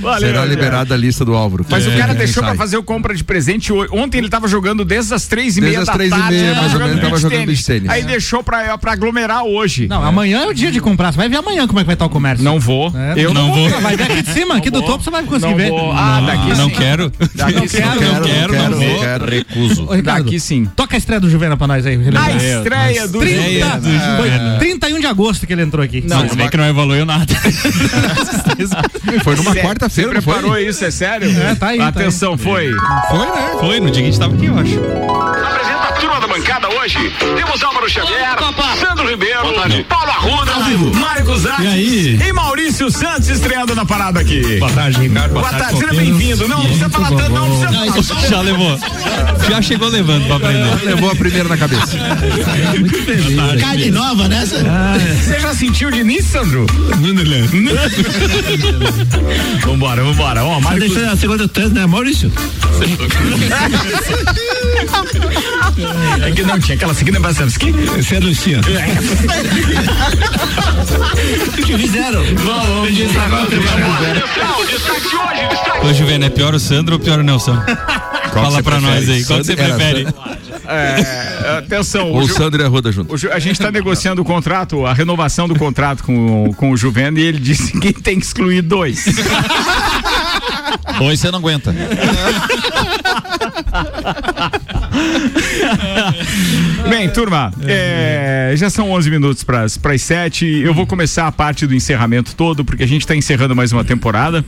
Valeu, Será liberada a lista do Álvaro. Mas o Quem cara deixou pra fazer o compra de presente. Ontem ele tava jogando desde as três e Desde meia as da três e meia, mais ou menos, tava jogando beach tênis. Aí deixou pra, pra aglomerar hoje. Não, amanhã é o dia de comprar. Você vai ver amanhã como é que vai estar o comércio. Não vou. É, Eu não vou. Vai ver aqui de cima, aqui do topo você vai conseguir Não ver. vou. Ah, daqui não sim. quero. Não quero, não quero, não vou. Recuso. Daqui sim. Toca a estreia do Juvena pra nós aí. A estreia do 30, Juvena. foi 31 de agosto que ele entrou aqui. Não, que não evoluiu nada. Foi numa quarta-feira, Você não foi? preparou isso, é sério? É, tá aí, tá Atenção, foi. Foi, né? Foi, no dia que a gente tava aqui, eu acho. Apresenta a turma da bancada hoje. Temos Álvaro Xavier, Sandro Ribeiro, Paulo Arruda, Marcos Zac E aí? e Maurício Santos estreando na parada aqui. Boa tarde, Ricardo. Boa tarde, seja bem-vindo. Não, não precisa falar tanto, não precisa falar. Já levou. Já chegou levando pra aprender. Levou a primeira na cabeça. Carne nova nessa? Você já sentiu de início, Sandro? Vambora, vambora. Ó, Mas Marcos... deixa a segunda tese, né, Maurício? É que não tinha aquela seguida Vassavski? Você é Luciano. O que fizeram? Vamos, Atenção, destaque de hoje, destaque Ô, Juvena, é pior o Sandro ou pior o Nelson? Fala pra nós prefere? aí, qual que você prefere? É, atenção. Ou o Ju- Sandro e a Roda junto. o Ju- a gente está negociando o contrato, a renovação do contrato com, com o Juvena e ele disse que tem que excluir dois. Dois você não aguenta. Bem, turma, é, já são 11 minutos para as 7. Eu vou começar a parte do encerramento todo, porque a gente está encerrando mais uma temporada.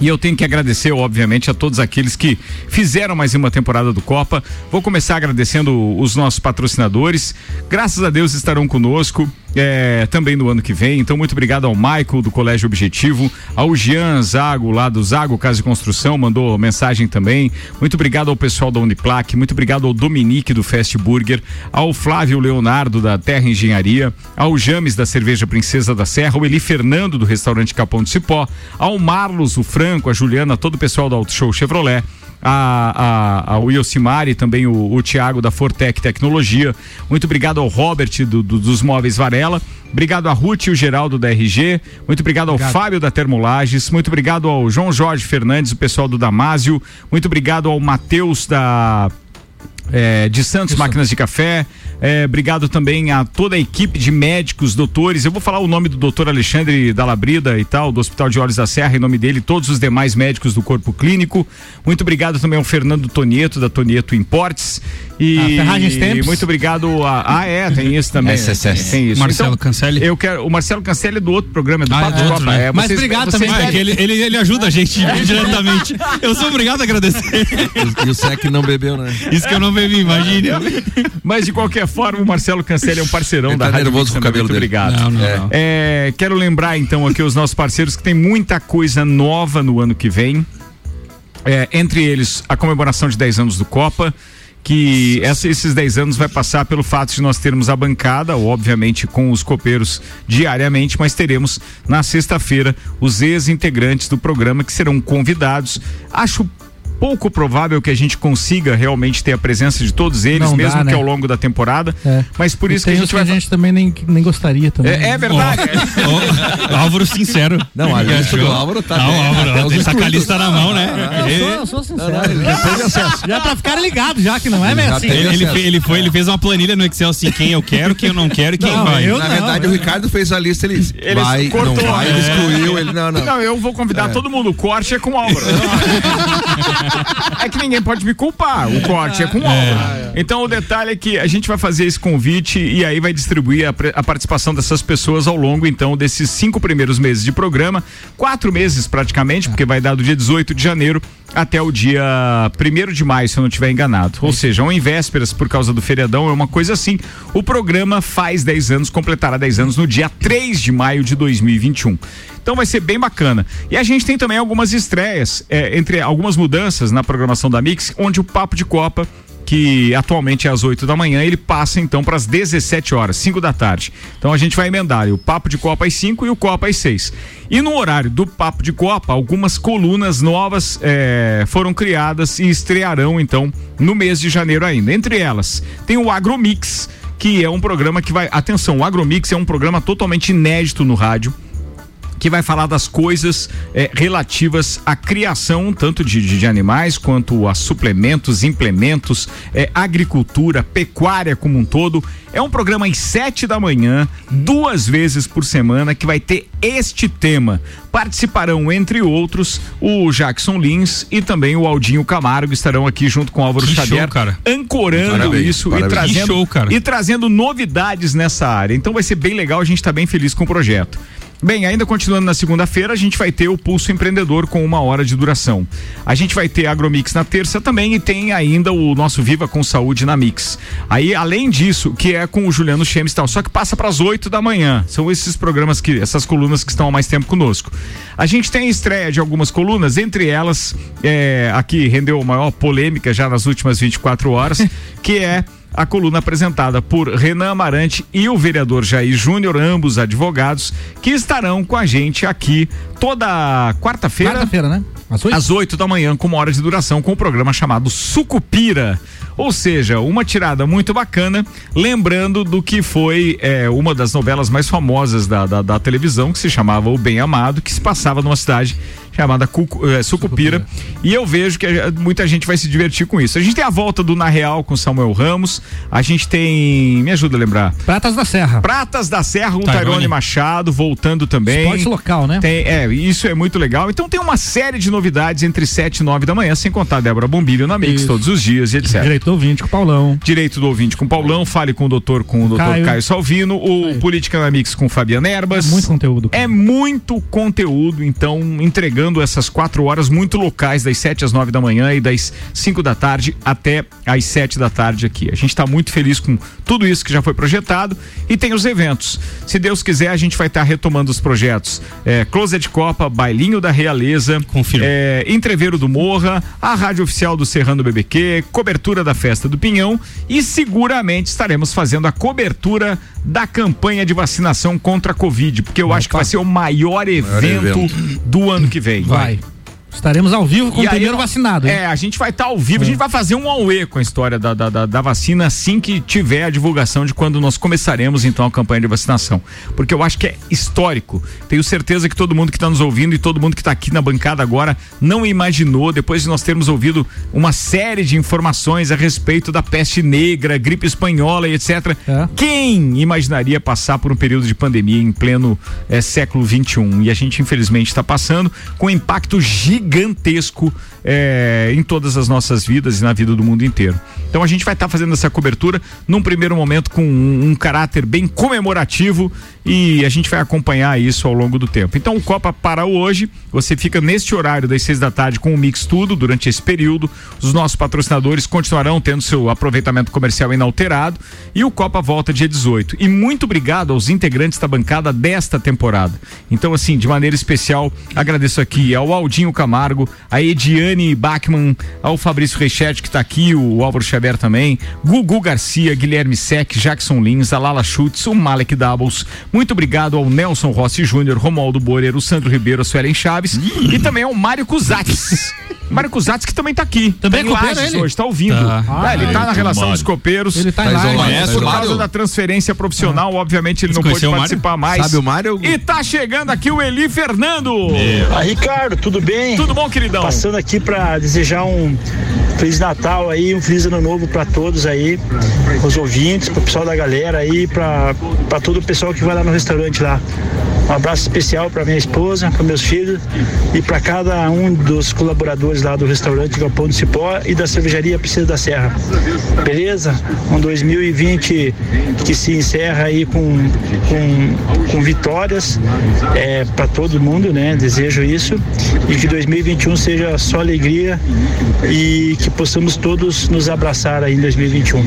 E eu tenho que agradecer, obviamente, a todos aqueles que fizeram mais uma temporada do Copa. Vou começar agradecendo os nossos patrocinadores. Graças a Deus estarão conosco é, também no ano que vem. Então, muito obrigado ao Michael do Colégio Objetivo, ao Jean Zago, lá do Zago Casa de Construção, mandou mensagem também. Muito obrigado ao pessoal da Uniplac, muito obrigado ao Dominique do Fast Burger, ao Flávio Leonardo da Terra Engenharia, ao James da Cerveja Princesa da Serra, ao Eli Fernando do Restaurante Capão do Cipó, ao Marlos, o Franco, a Juliana, todo o pessoal do Auto Show Chevrolet, a, a, ao Yosimari, também o, o Tiago da Fortec Tecnologia. Muito obrigado ao Robert do- do- dos Móveis Varela. Obrigado a Ruth e o Geraldo da RG. Muito obrigado, ao Fábio da Termolages. Muito obrigado ao João Jorge Fernandes, o pessoal do Damásio. Muito obrigado ao Matheus da é, de Santos Máquinas de Café. É, obrigado também a toda a equipe de médicos, doutores. Eu vou falar o nome do doutor Alexandre Dalabrida e tal, do Hospital de Olhos da Serra, em nome dele, e todos os demais médicos do corpo clínico. Muito obrigado também ao Fernando Tonieto, da Tonieto Importes. E A Ferragens Temps. muito obrigado a. Ah, é, tem isso também. SSS. Tem isso. Marcelo Então, Cancelli. Eu quero. O Marcelo Cancelli é do outro programa, é do Ah, é do de outro, Copa. né? É, Mas vocês- obrigado vocês também. Ah, é ele, ele, ele ajuda a gente diretamente. Eu sou obrigado a agradecer. E o Sec não bebeu, né? Isso que eu não bebi, imagine. Mas de qualquer forma, o Marcelo Cancelli é um parceirão Ele da tá Rádio nervoso Mix com o cabelo Muito dele. obrigado. Não, não, É. não. É, quero lembrar então aqui os nossos parceiros que tem muita coisa nova no ano que vem. É, entre eles, a comemoração de 10 anos do Copa. Que essa- esses 10 anos vai passar pelo fato de nós termos a bancada, obviamente com os copeiros diariamente, mas teremos na sexta-feira os ex-integrantes do programa que serão convidados. Acho pouco provável que a gente consiga realmente ter a presença de todos eles, Não dá, mesmo né? que ao longo da temporada. É. Mas por E isso que a tem gente vai. a gente também nem, nem gostaria também. É, é verdade. Ó, Álvaro sincero. Não, a lista Achou? do Álvaro tá Não, bem, Álvaro, ele tá com a excluídos. lista na mão, né? Eu sou, eu sou sincero. Já teve acesso. Já pra ficar ligado, já que não é, Já assim. tem. Ele, ele, ele foi, ele fez uma planilha no Excel assim, quem eu quero, quem eu não quero e quem Não, vai. eu- Na não, verdade, eu- o Ricardo fez a lista, ele, Ele vai, cortou, não vai, ele é. excluiu, ele não, não. Não, eu vou convidar todo mundo. O corte é com o Álvaro. é que ninguém pode me culpar. O corte é com o Álvaro. Então o detalhe é que a gente vai fazer esse convite e aí vai distribuir a, a participação dessas pessoas ao longo, então, desses cinco primeiros meses de programa. Quatro meses praticamente, porque vai dar do dia 18 de janeiro até o dia 1 de maio, se eu não estiver enganado. Ou seja, ou em vésperas por causa do feriadão, é uma coisa assim. O programa faz 10 anos, completará 10 anos no dia 3 de maio de 2021. Então vai ser bem bacana. E a gente tem também algumas estreias, é, entre algumas mudanças na programação da Mix, onde o Papo de Copa que atualmente é às 8 da manhã, ele passa então para as 17 horas, 5 da tarde. Então a gente vai emendar o Papo de Copa às 5 e o Copa às 6. E no horário do Papo de Copa, algumas colunas novas eh, foram criadas e estrearão então no mês de janeiro ainda. Entre elas, tem o Agromix, que é um programa que vai. Atenção, o Agromix é um programa totalmente inédito no rádio que vai falar das coisas eh, relativas à criação tanto de, de, de animais quanto a suplementos, implementos, eh, agricultura, pecuária como um todo. É um programa às sete da manhã, duas vezes por semana, que vai ter este tema. Participarão, entre outros, o Jackson Lins e também o Aldinho Camargo estarão aqui junto com o Álvaro Que Xavier, show, cara. ancorando Parabéns, isso parabéns. e trazendo show, e trazendo novidades nessa área. Então vai ser bem legal, a gente está bem feliz com o projeto. Bem, ainda continuando na segunda-feira, a gente vai ter o Pulso Empreendedor com uma hora de duração. A gente vai ter Agromix na terça também e tem ainda o nosso Viva com Saúde na Mix. Aí, além disso, que é com o Juliano Chemes e tal, só que passa para as 8 da manhã. São esses programas que, essas colunas que estão há mais tempo conosco. A gente tem a estreia de algumas colunas, entre elas, é, aqui rendeu maior polêmica já nas últimas 24 horas, que é a coluna apresentada por Renan Amarante e o vereador Jair Júnior, ambos advogados, que estarão com a gente aqui toda quarta-feira. Quarta-feira, né? Às oito? Às 8 da manhã, com uma hora de duração, com o programa chamado Sucupira. Ou seja, uma tirada muito bacana, lembrando do que foi é, uma das novelas mais famosas da, da, da televisão, que se chamava O Bem Amado, que se passava numa cidade chamada Cucu, eh, Sucupira. E eu vejo que muita gente vai se divertir com isso. A gente tem a volta do Na Real com Samuel Ramos. A gente tem. Me ajuda a lembrar. Pratas da Serra. Pratas da Serra, o Tairone. Tairone Machado voltando também. Esporte local, né? Tem, é, isso é muito legal. Então tem uma série de novidades entre 7 e 9 da manhã, sem contar a Débora Bombilho na Mix Isso. todos os dias e etc. Direito do ouvinte com o Paulão. Direito do ouvinte com o Paulão, fale com o doutor, com o doutor Caio. Caio, Salvino, o Política na Mix com o Fabiano Erbas. É muito conteúdo. É muito conteúdo, então entregando essas quatro horas muito locais, das 7 às 9 da manhã e das 5 da tarde até às 7 da tarde aqui. A gente está muito feliz com tudo isso que já foi projetado e tem os eventos. Se Deus quiser, a gente vai estar retomando os projetos. É, Closet Copa, Bailinho da Realeza, é, Entreveiro do Morra, a Rádio Oficial do Serrano BBQ, cobertura da Festa do Pinhão e seguramente estaremos fazendo a cobertura da campanha de vacinação contra a Covid, porque eu acho que vai ser o maior evento, evento. Do ano que vem. Vai. Estaremos ao vivo com E o aí, primeiro ó, vacinado. hein? É, a gente vai estar ao vivo, a gente vai fazer um auê com a história da, da, da, da vacina assim que tiver a divulgação de quando nós começaremos então a campanha de vacinação. Porque eu acho que é histórico. Tenho certeza que todo mundo que está nos ouvindo e todo mundo que está aqui na bancada agora não imaginou, depois de nós termos ouvido uma série de informações a respeito da peste negra, gripe espanhola e etc. Quem imaginaria passar por um período de pandemia em pleno eh, século 21? E a gente infelizmente está passando com impacto gigantesco eh, em todas as nossas vidas e na vida do mundo inteiro. Então a gente vai estar fazendo essa cobertura num primeiro momento com um, um caráter bem comemorativo e a gente vai acompanhar isso ao longo do tempo. Então o Copa para hoje, você fica neste horário das seis da tarde com o Mix Tudo durante esse período. Os nossos patrocinadores continuarão tendo seu aproveitamento comercial inalterado e o Copa volta dia 18. E muito obrigado aos integrantes da bancada desta temporada. Então, assim, de maneira especial, agradeço aqui ao Aldinho Camargo, a Ediane Bachmann, ao Fabrício Reichert, que está aqui, o Álvaro Xavier também, Gugu Garcia, Guilherme Sec, Jackson Lins, a Lala Schutz, o Malek Doubles. Obrigado ao Nelson Rossi Júnior, Romualdo Borer, o Sandro Ribeiro, a Suelen Chaves e também ao Mário Cusatz. Mário Cusatz que também está aqui. Também Tá é Lages ele? hoje, está ouvindo. Tá. Tá, ele Ah, está na é, relação Mário. dos copeiros. Ele tá em Lages. Por causa da transferência profissional, obviamente ele Você não pôde participar mais. Sabe o Mário? E tá chegando aqui o Eli Fernando. Ah, Ricardo, tudo bem? Tudo bom, queridão? Passando aqui para desejar um Feliz Natal aí, um Feliz Ano Novo para todos aí, os ouvintes, pro pessoal da galera aí, para todo o pessoal que vai lá no restaurante lá. Um abraço especial para minha esposa, para meus filhos e para cada um dos colaboradores lá do restaurante Galpão do Cipó e da cervejaria Princesa da Serra. Beleza? Um 2020 que se encerra aí com, com, com vitórias é, para todo mundo, né? Desejo isso e que 2021 seja só alegria e que possamos todos nos abraçar aí em 2021.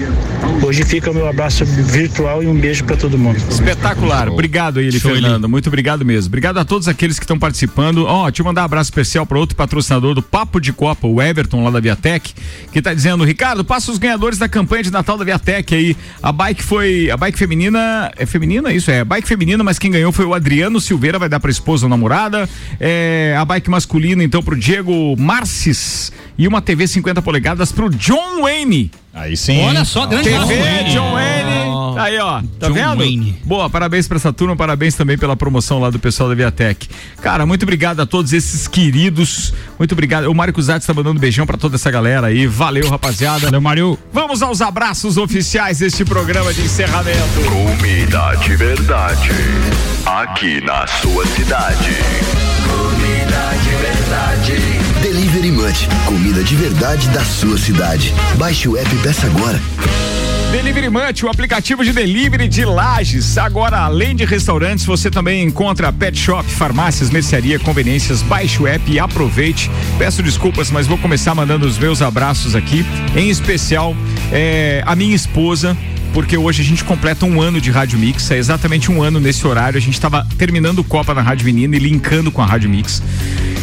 Hoje fica o meu abraço virtual e um beijo para todo mundo. Espetacular. Obrigado aí. Fernando. Muito obrigado mesmo. Obrigado a todos aqueles que estão participando. Ó, deixa eu mandar um abraço especial para outro patrocinador do Papo de Copa, o Everton, lá da Viatec, que tá dizendo, Ricardo, passa os ganhadores da campanha de Natal da Viatec aí. A bike foi, a bike feminina, é feminina isso? É, bike feminina, mas quem ganhou foi o Adriano Silveira, vai dar pra esposa ou namorada. É, a bike masculina, então, pro Diego Marcis e uma TV 50 polegadas pro John Wayne. Aí sim. Olha só, grande TV John Wayne. Aí, ó. Tá John vendo? Wayne. Boa, parabéns pra essa turma, parabéns também pela promoção lá do pessoal da Viatec. Cara, muito obrigado a todos esses queridos. Muito obrigado. O Mário Cusatz tá mandando um beijão pra toda essa galera aí. Valeu, rapaziada. Valeu, Mário. Vamos aos abraços oficiais deste programa de encerramento. Comida de verdade. Aqui na sua cidade. Comida de verdade. Delivery Munch, comida de verdade da sua cidade. Baixe o app e peça agora. Delivery Munch, o aplicativo de delivery de lajes. Agora, além de restaurantes, você também encontra pet shop, farmácias, mercearia, conveniências. Baixe o app e aproveite. Peço desculpas, mas vou começar mandando os meus abraços aqui. Em especial, é, a minha esposa, porque hoje a gente completa um ano de Rádio Mix, é exatamente um ano nesse horário. A gente estava terminando Copa na Rádio Menina e linkando com a Rádio Mix.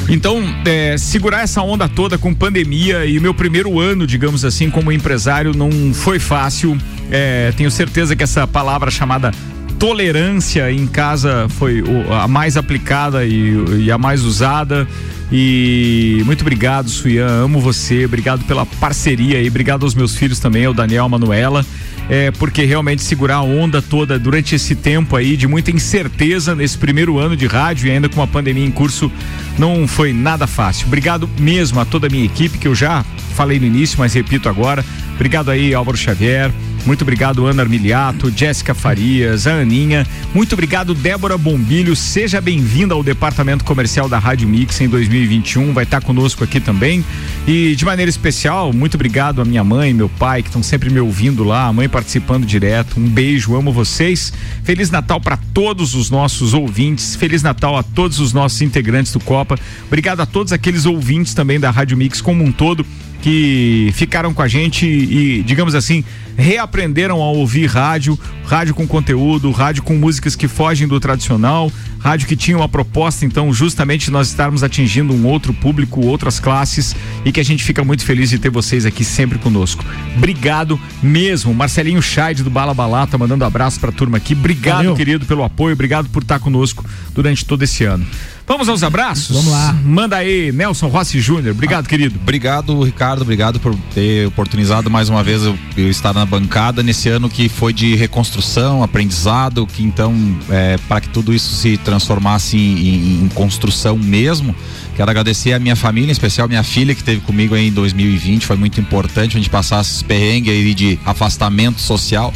Então, é, segurar essa onda toda com pandemia e meu primeiro ano, digamos assim, como empresário, não foi fácil. É, tenho certeza que essa palavra chamada tolerância em casa foi a mais aplicada e, e a mais usada. E muito obrigado, Suyan. Amo você. Obrigado pela parceria e obrigado aos meus filhos também, ao Daniel, a Manuela. É, porque realmente segurar a onda toda durante esse tempo aí de muita incerteza nesse primeiro ano de rádio e ainda com a pandemia em curso não foi nada fácil. Obrigado mesmo a toda a minha equipe que eu já falei no início, mas repito agora. Obrigado aí, Álvaro Xavier. Muito obrigado, Ana Armiliato, Jéssica Farias, a Aninha. Muito obrigado, Débora Bombilho. Seja bem-vinda ao departamento comercial da Rádio Mix em 2021. Vai estar conosco aqui também. E de maneira especial, muito obrigado à minha mãe, meu pai, que estão sempre me ouvindo lá, a mãe participando direto. Um beijo, amo vocês. Feliz Natal para todos os nossos ouvintes. Feliz Natal a todos os nossos integrantes do Copa. Obrigado a todos aqueles ouvintes também da Rádio Mix como um todo que ficaram com a gente e, digamos assim, reaprenderam a ouvir rádio, rádio com conteúdo, rádio com músicas que fogem do tradicional, rádio que tinha uma proposta, então, justamente nós estarmos atingindo um outro público, outras classes e que a gente fica muito feliz de ter vocês aqui sempre conosco. Obrigado mesmo. Marcelinho Scheid do Bala Balata mandando abraço pra turma aqui. Obrigado, Valeu. querido, pelo apoio, obrigado por estar conosco durante todo esse ano. Vamos aos abraços? Vamos lá. Manda aí, Nelson Rossi Júnior. Obrigado, querido. Obrigado, Ricardo. Obrigado por ter oportunizado mais uma vez eu, eu estar na bancada nesse ano que foi de reconstrução, aprendizado, que então, é, para que tudo isso se transformasse em, em- em construção mesmo, quero agradecer a minha família, em especial minha filha que esteve comigo aí em 2020. Foi muito importante a gente passar esses perrengues aí de afastamento social.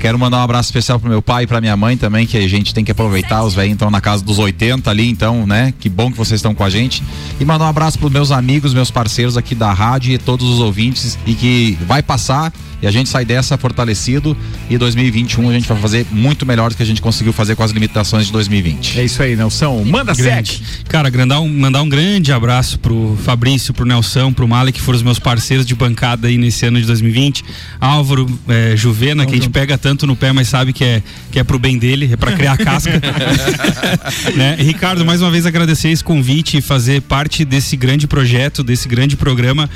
Quero mandar um abraço especial pro meu pai e pra minha mãe também, que a gente tem que aproveitar. Os velhinhos estão na casa dos 80 ali, então, né? Que bom que vocês estão com a gente. E mandar um abraço pros meus amigos, meus parceiros aqui da rádio e todos os ouvintes. E que vai passar e a gente sai dessa fortalecido. E 2021 a gente vai fazer muito melhor do que a gente conseguiu fazer com as limitações de 2020. É isso aí, Nelson. Manda Grande. Cara, mandar um, mandar um grande abraço pro Fabrício, pro Nelson, pro Malik, que foram os meus parceiros de bancada aí nesse ano de 2020. Álvaro, eh, Juvena, que a gente pega tanto no pé, mas sabe que é, que é pro bem dele, é pra criar casca. né? Ricardo, mais uma vez agradecer esse convite e fazer parte desse grande projeto, desse grande programa.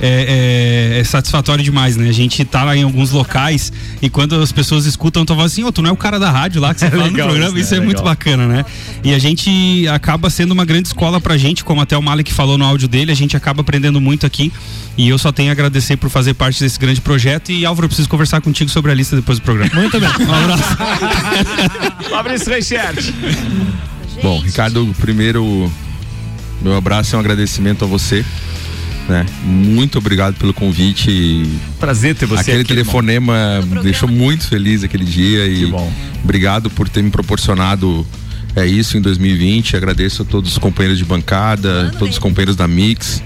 É, é- é satisfatório demais, né? A gente tá lá em alguns locais e quando as pessoas escutam, tu fala assim, ô, tu não é o cara da rádio lá que você É fala legal no programa, isso, isso, né? é muito Legal. bacana, né? E a gente acaba sendo uma grande escola pra gente, como até o Malik falou no áudio dele, a gente acaba aprendendo muito aqui e eu só tenho a agradecer por fazer parte desse grande projeto e Álvaro, eu preciso conversar contigo sobre a lista depois do programa. Muito bem. Um abraço. Fabrício Reichert. Bom, Ricardo, primeiro, meu abraço e um agradecimento a você. Né? Muito obrigado pelo convite. Prazer ter você Aquele aqui, telefonema me deixou muito feliz aquele dia e obrigado por ter me proporcionado é isso em 2020. Agradeço a todos os companheiros de bancada, todos os companheiros da Mix,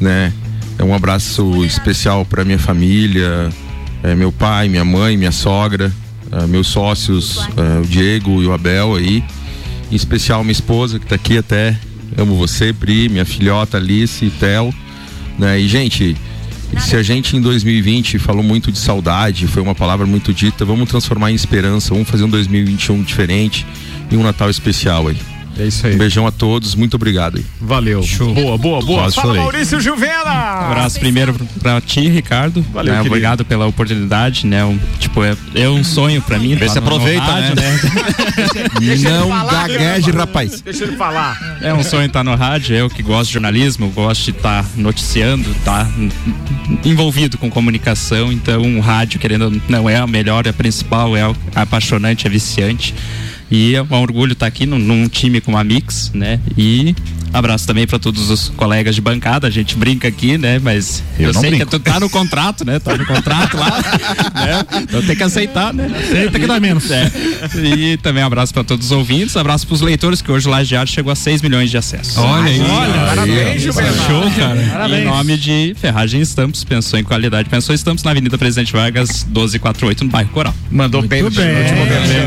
né? É um abraço especial para minha família, é, meu pai, minha mãe, minha sogra, é, meus sócios, é, o Diego e o Abel aí. Em especial minha esposa que tá aqui até. Amo você, Pri, minha filhota Alice, Tel. Né? E, gente, se a gente em 2020 falou muito de saudade, foi uma palavra muito dita, vamos transformar em esperança, vamos fazer um 2021 diferente e um Natal especial aí. É isso aí. Um beijão a todos, muito obrigado. aí. Valeu. Boa, boa, boa. Quase Fala, chorei. Maurício Gilvena. Um abraço primeiro pra ti, Ricardo. Valeu, né. Obrigado pela oportunidade, né? Um, tipo, é, é um sonho pra mim. Vê tá se no aproveita, rádio, né? Ele Não falar, gagueje, rapaz. Deixa ele falar. É um sonho estar no rádio, eu que gosto de jornalismo, gosto de estar noticiando, estar envolvido com comunicação, então o rádio, querendo não é a melhor, é a principal, é é apaixonante, é viciante. E é um orgulho estar aqui num, num time com a Mix, né? E abraço também para todos os colegas de bancada. A gente brinca aqui, né? Mas eu, Eu não sei brinco. que tu tá no contrato, né? Tá no contrato lá. né? Então tem que aceitar, né? Aceita que dá menos. É. E também um abraço para todos os ouvintes, abraço para os leitores, que hoje o Lajeado chegou a 6 milhões de acessos. Olha aí. Olha, parabéns, Gilvena. Show, cara. Em Parabéns. nome de Ferragem Estampos, pensou em qualidade, pensou em Estampos na Avenida Presidente Vargas, 1248, no bairro Coral. Mandou bem no bem. último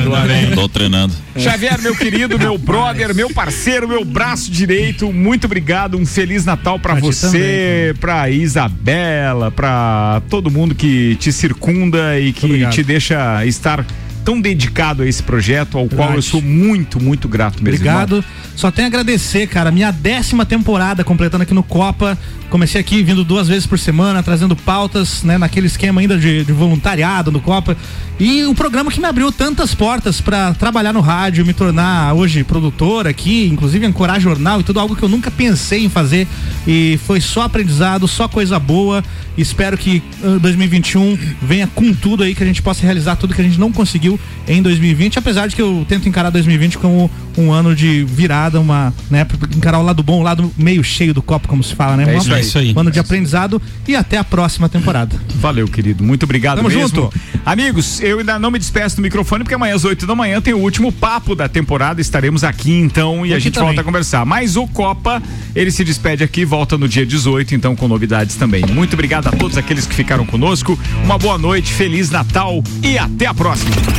momento. Tô treinando. Xavier, meu querido, meu brother, meu parceiro, meu braço direito, muito obrigado. Um feliz Natal ti você, pra Isabela, pra todo mundo que te circunda e que te deixa estar tão dedicado a esse projeto, ao qual eu Verdade. sou muito, muito grato mesmo. Obrigado. Só tenho a agradecer, cara. Minha décima temporada completando aqui no Copa. Comecei aqui vindo duas vezes por semana, trazendo pautas, né? Naquele esquema ainda de, de voluntariado no Copa. E um programa que me abriu tantas portas para trabalhar no rádio, me tornar hoje produtor aqui, inclusive ancorar jornal e tudo, algo que eu nunca pensei em fazer. E foi só aprendizado, só coisa boa. Espero que ah, 2021 venha com tudo aí, que a gente possa realizar tudo que a gente não conseguiu em 2020, apesar de que eu tento encarar 2020 como um ano de virada, uma, né, pra encarar o lado bom, o lado meio cheio do copo, como se fala, né? É isso aí. Isso aí. Um ano de aprendizado e até a próxima temporada. Valeu, querido. Muito obrigado Tamo mesmo. junto. Amigos, eu ainda não me despeço do microfone porque amanhã às 8 da manhã tem o último papo da temporada. Estaremos aqui então e a gente também. volta a conversar. Mas o Copa, ele se despede aqui, volta no dia 18, então com novidades também. Muito obrigado a todos aqueles que ficaram conosco. Uma boa noite, feliz Natal e até a próxima.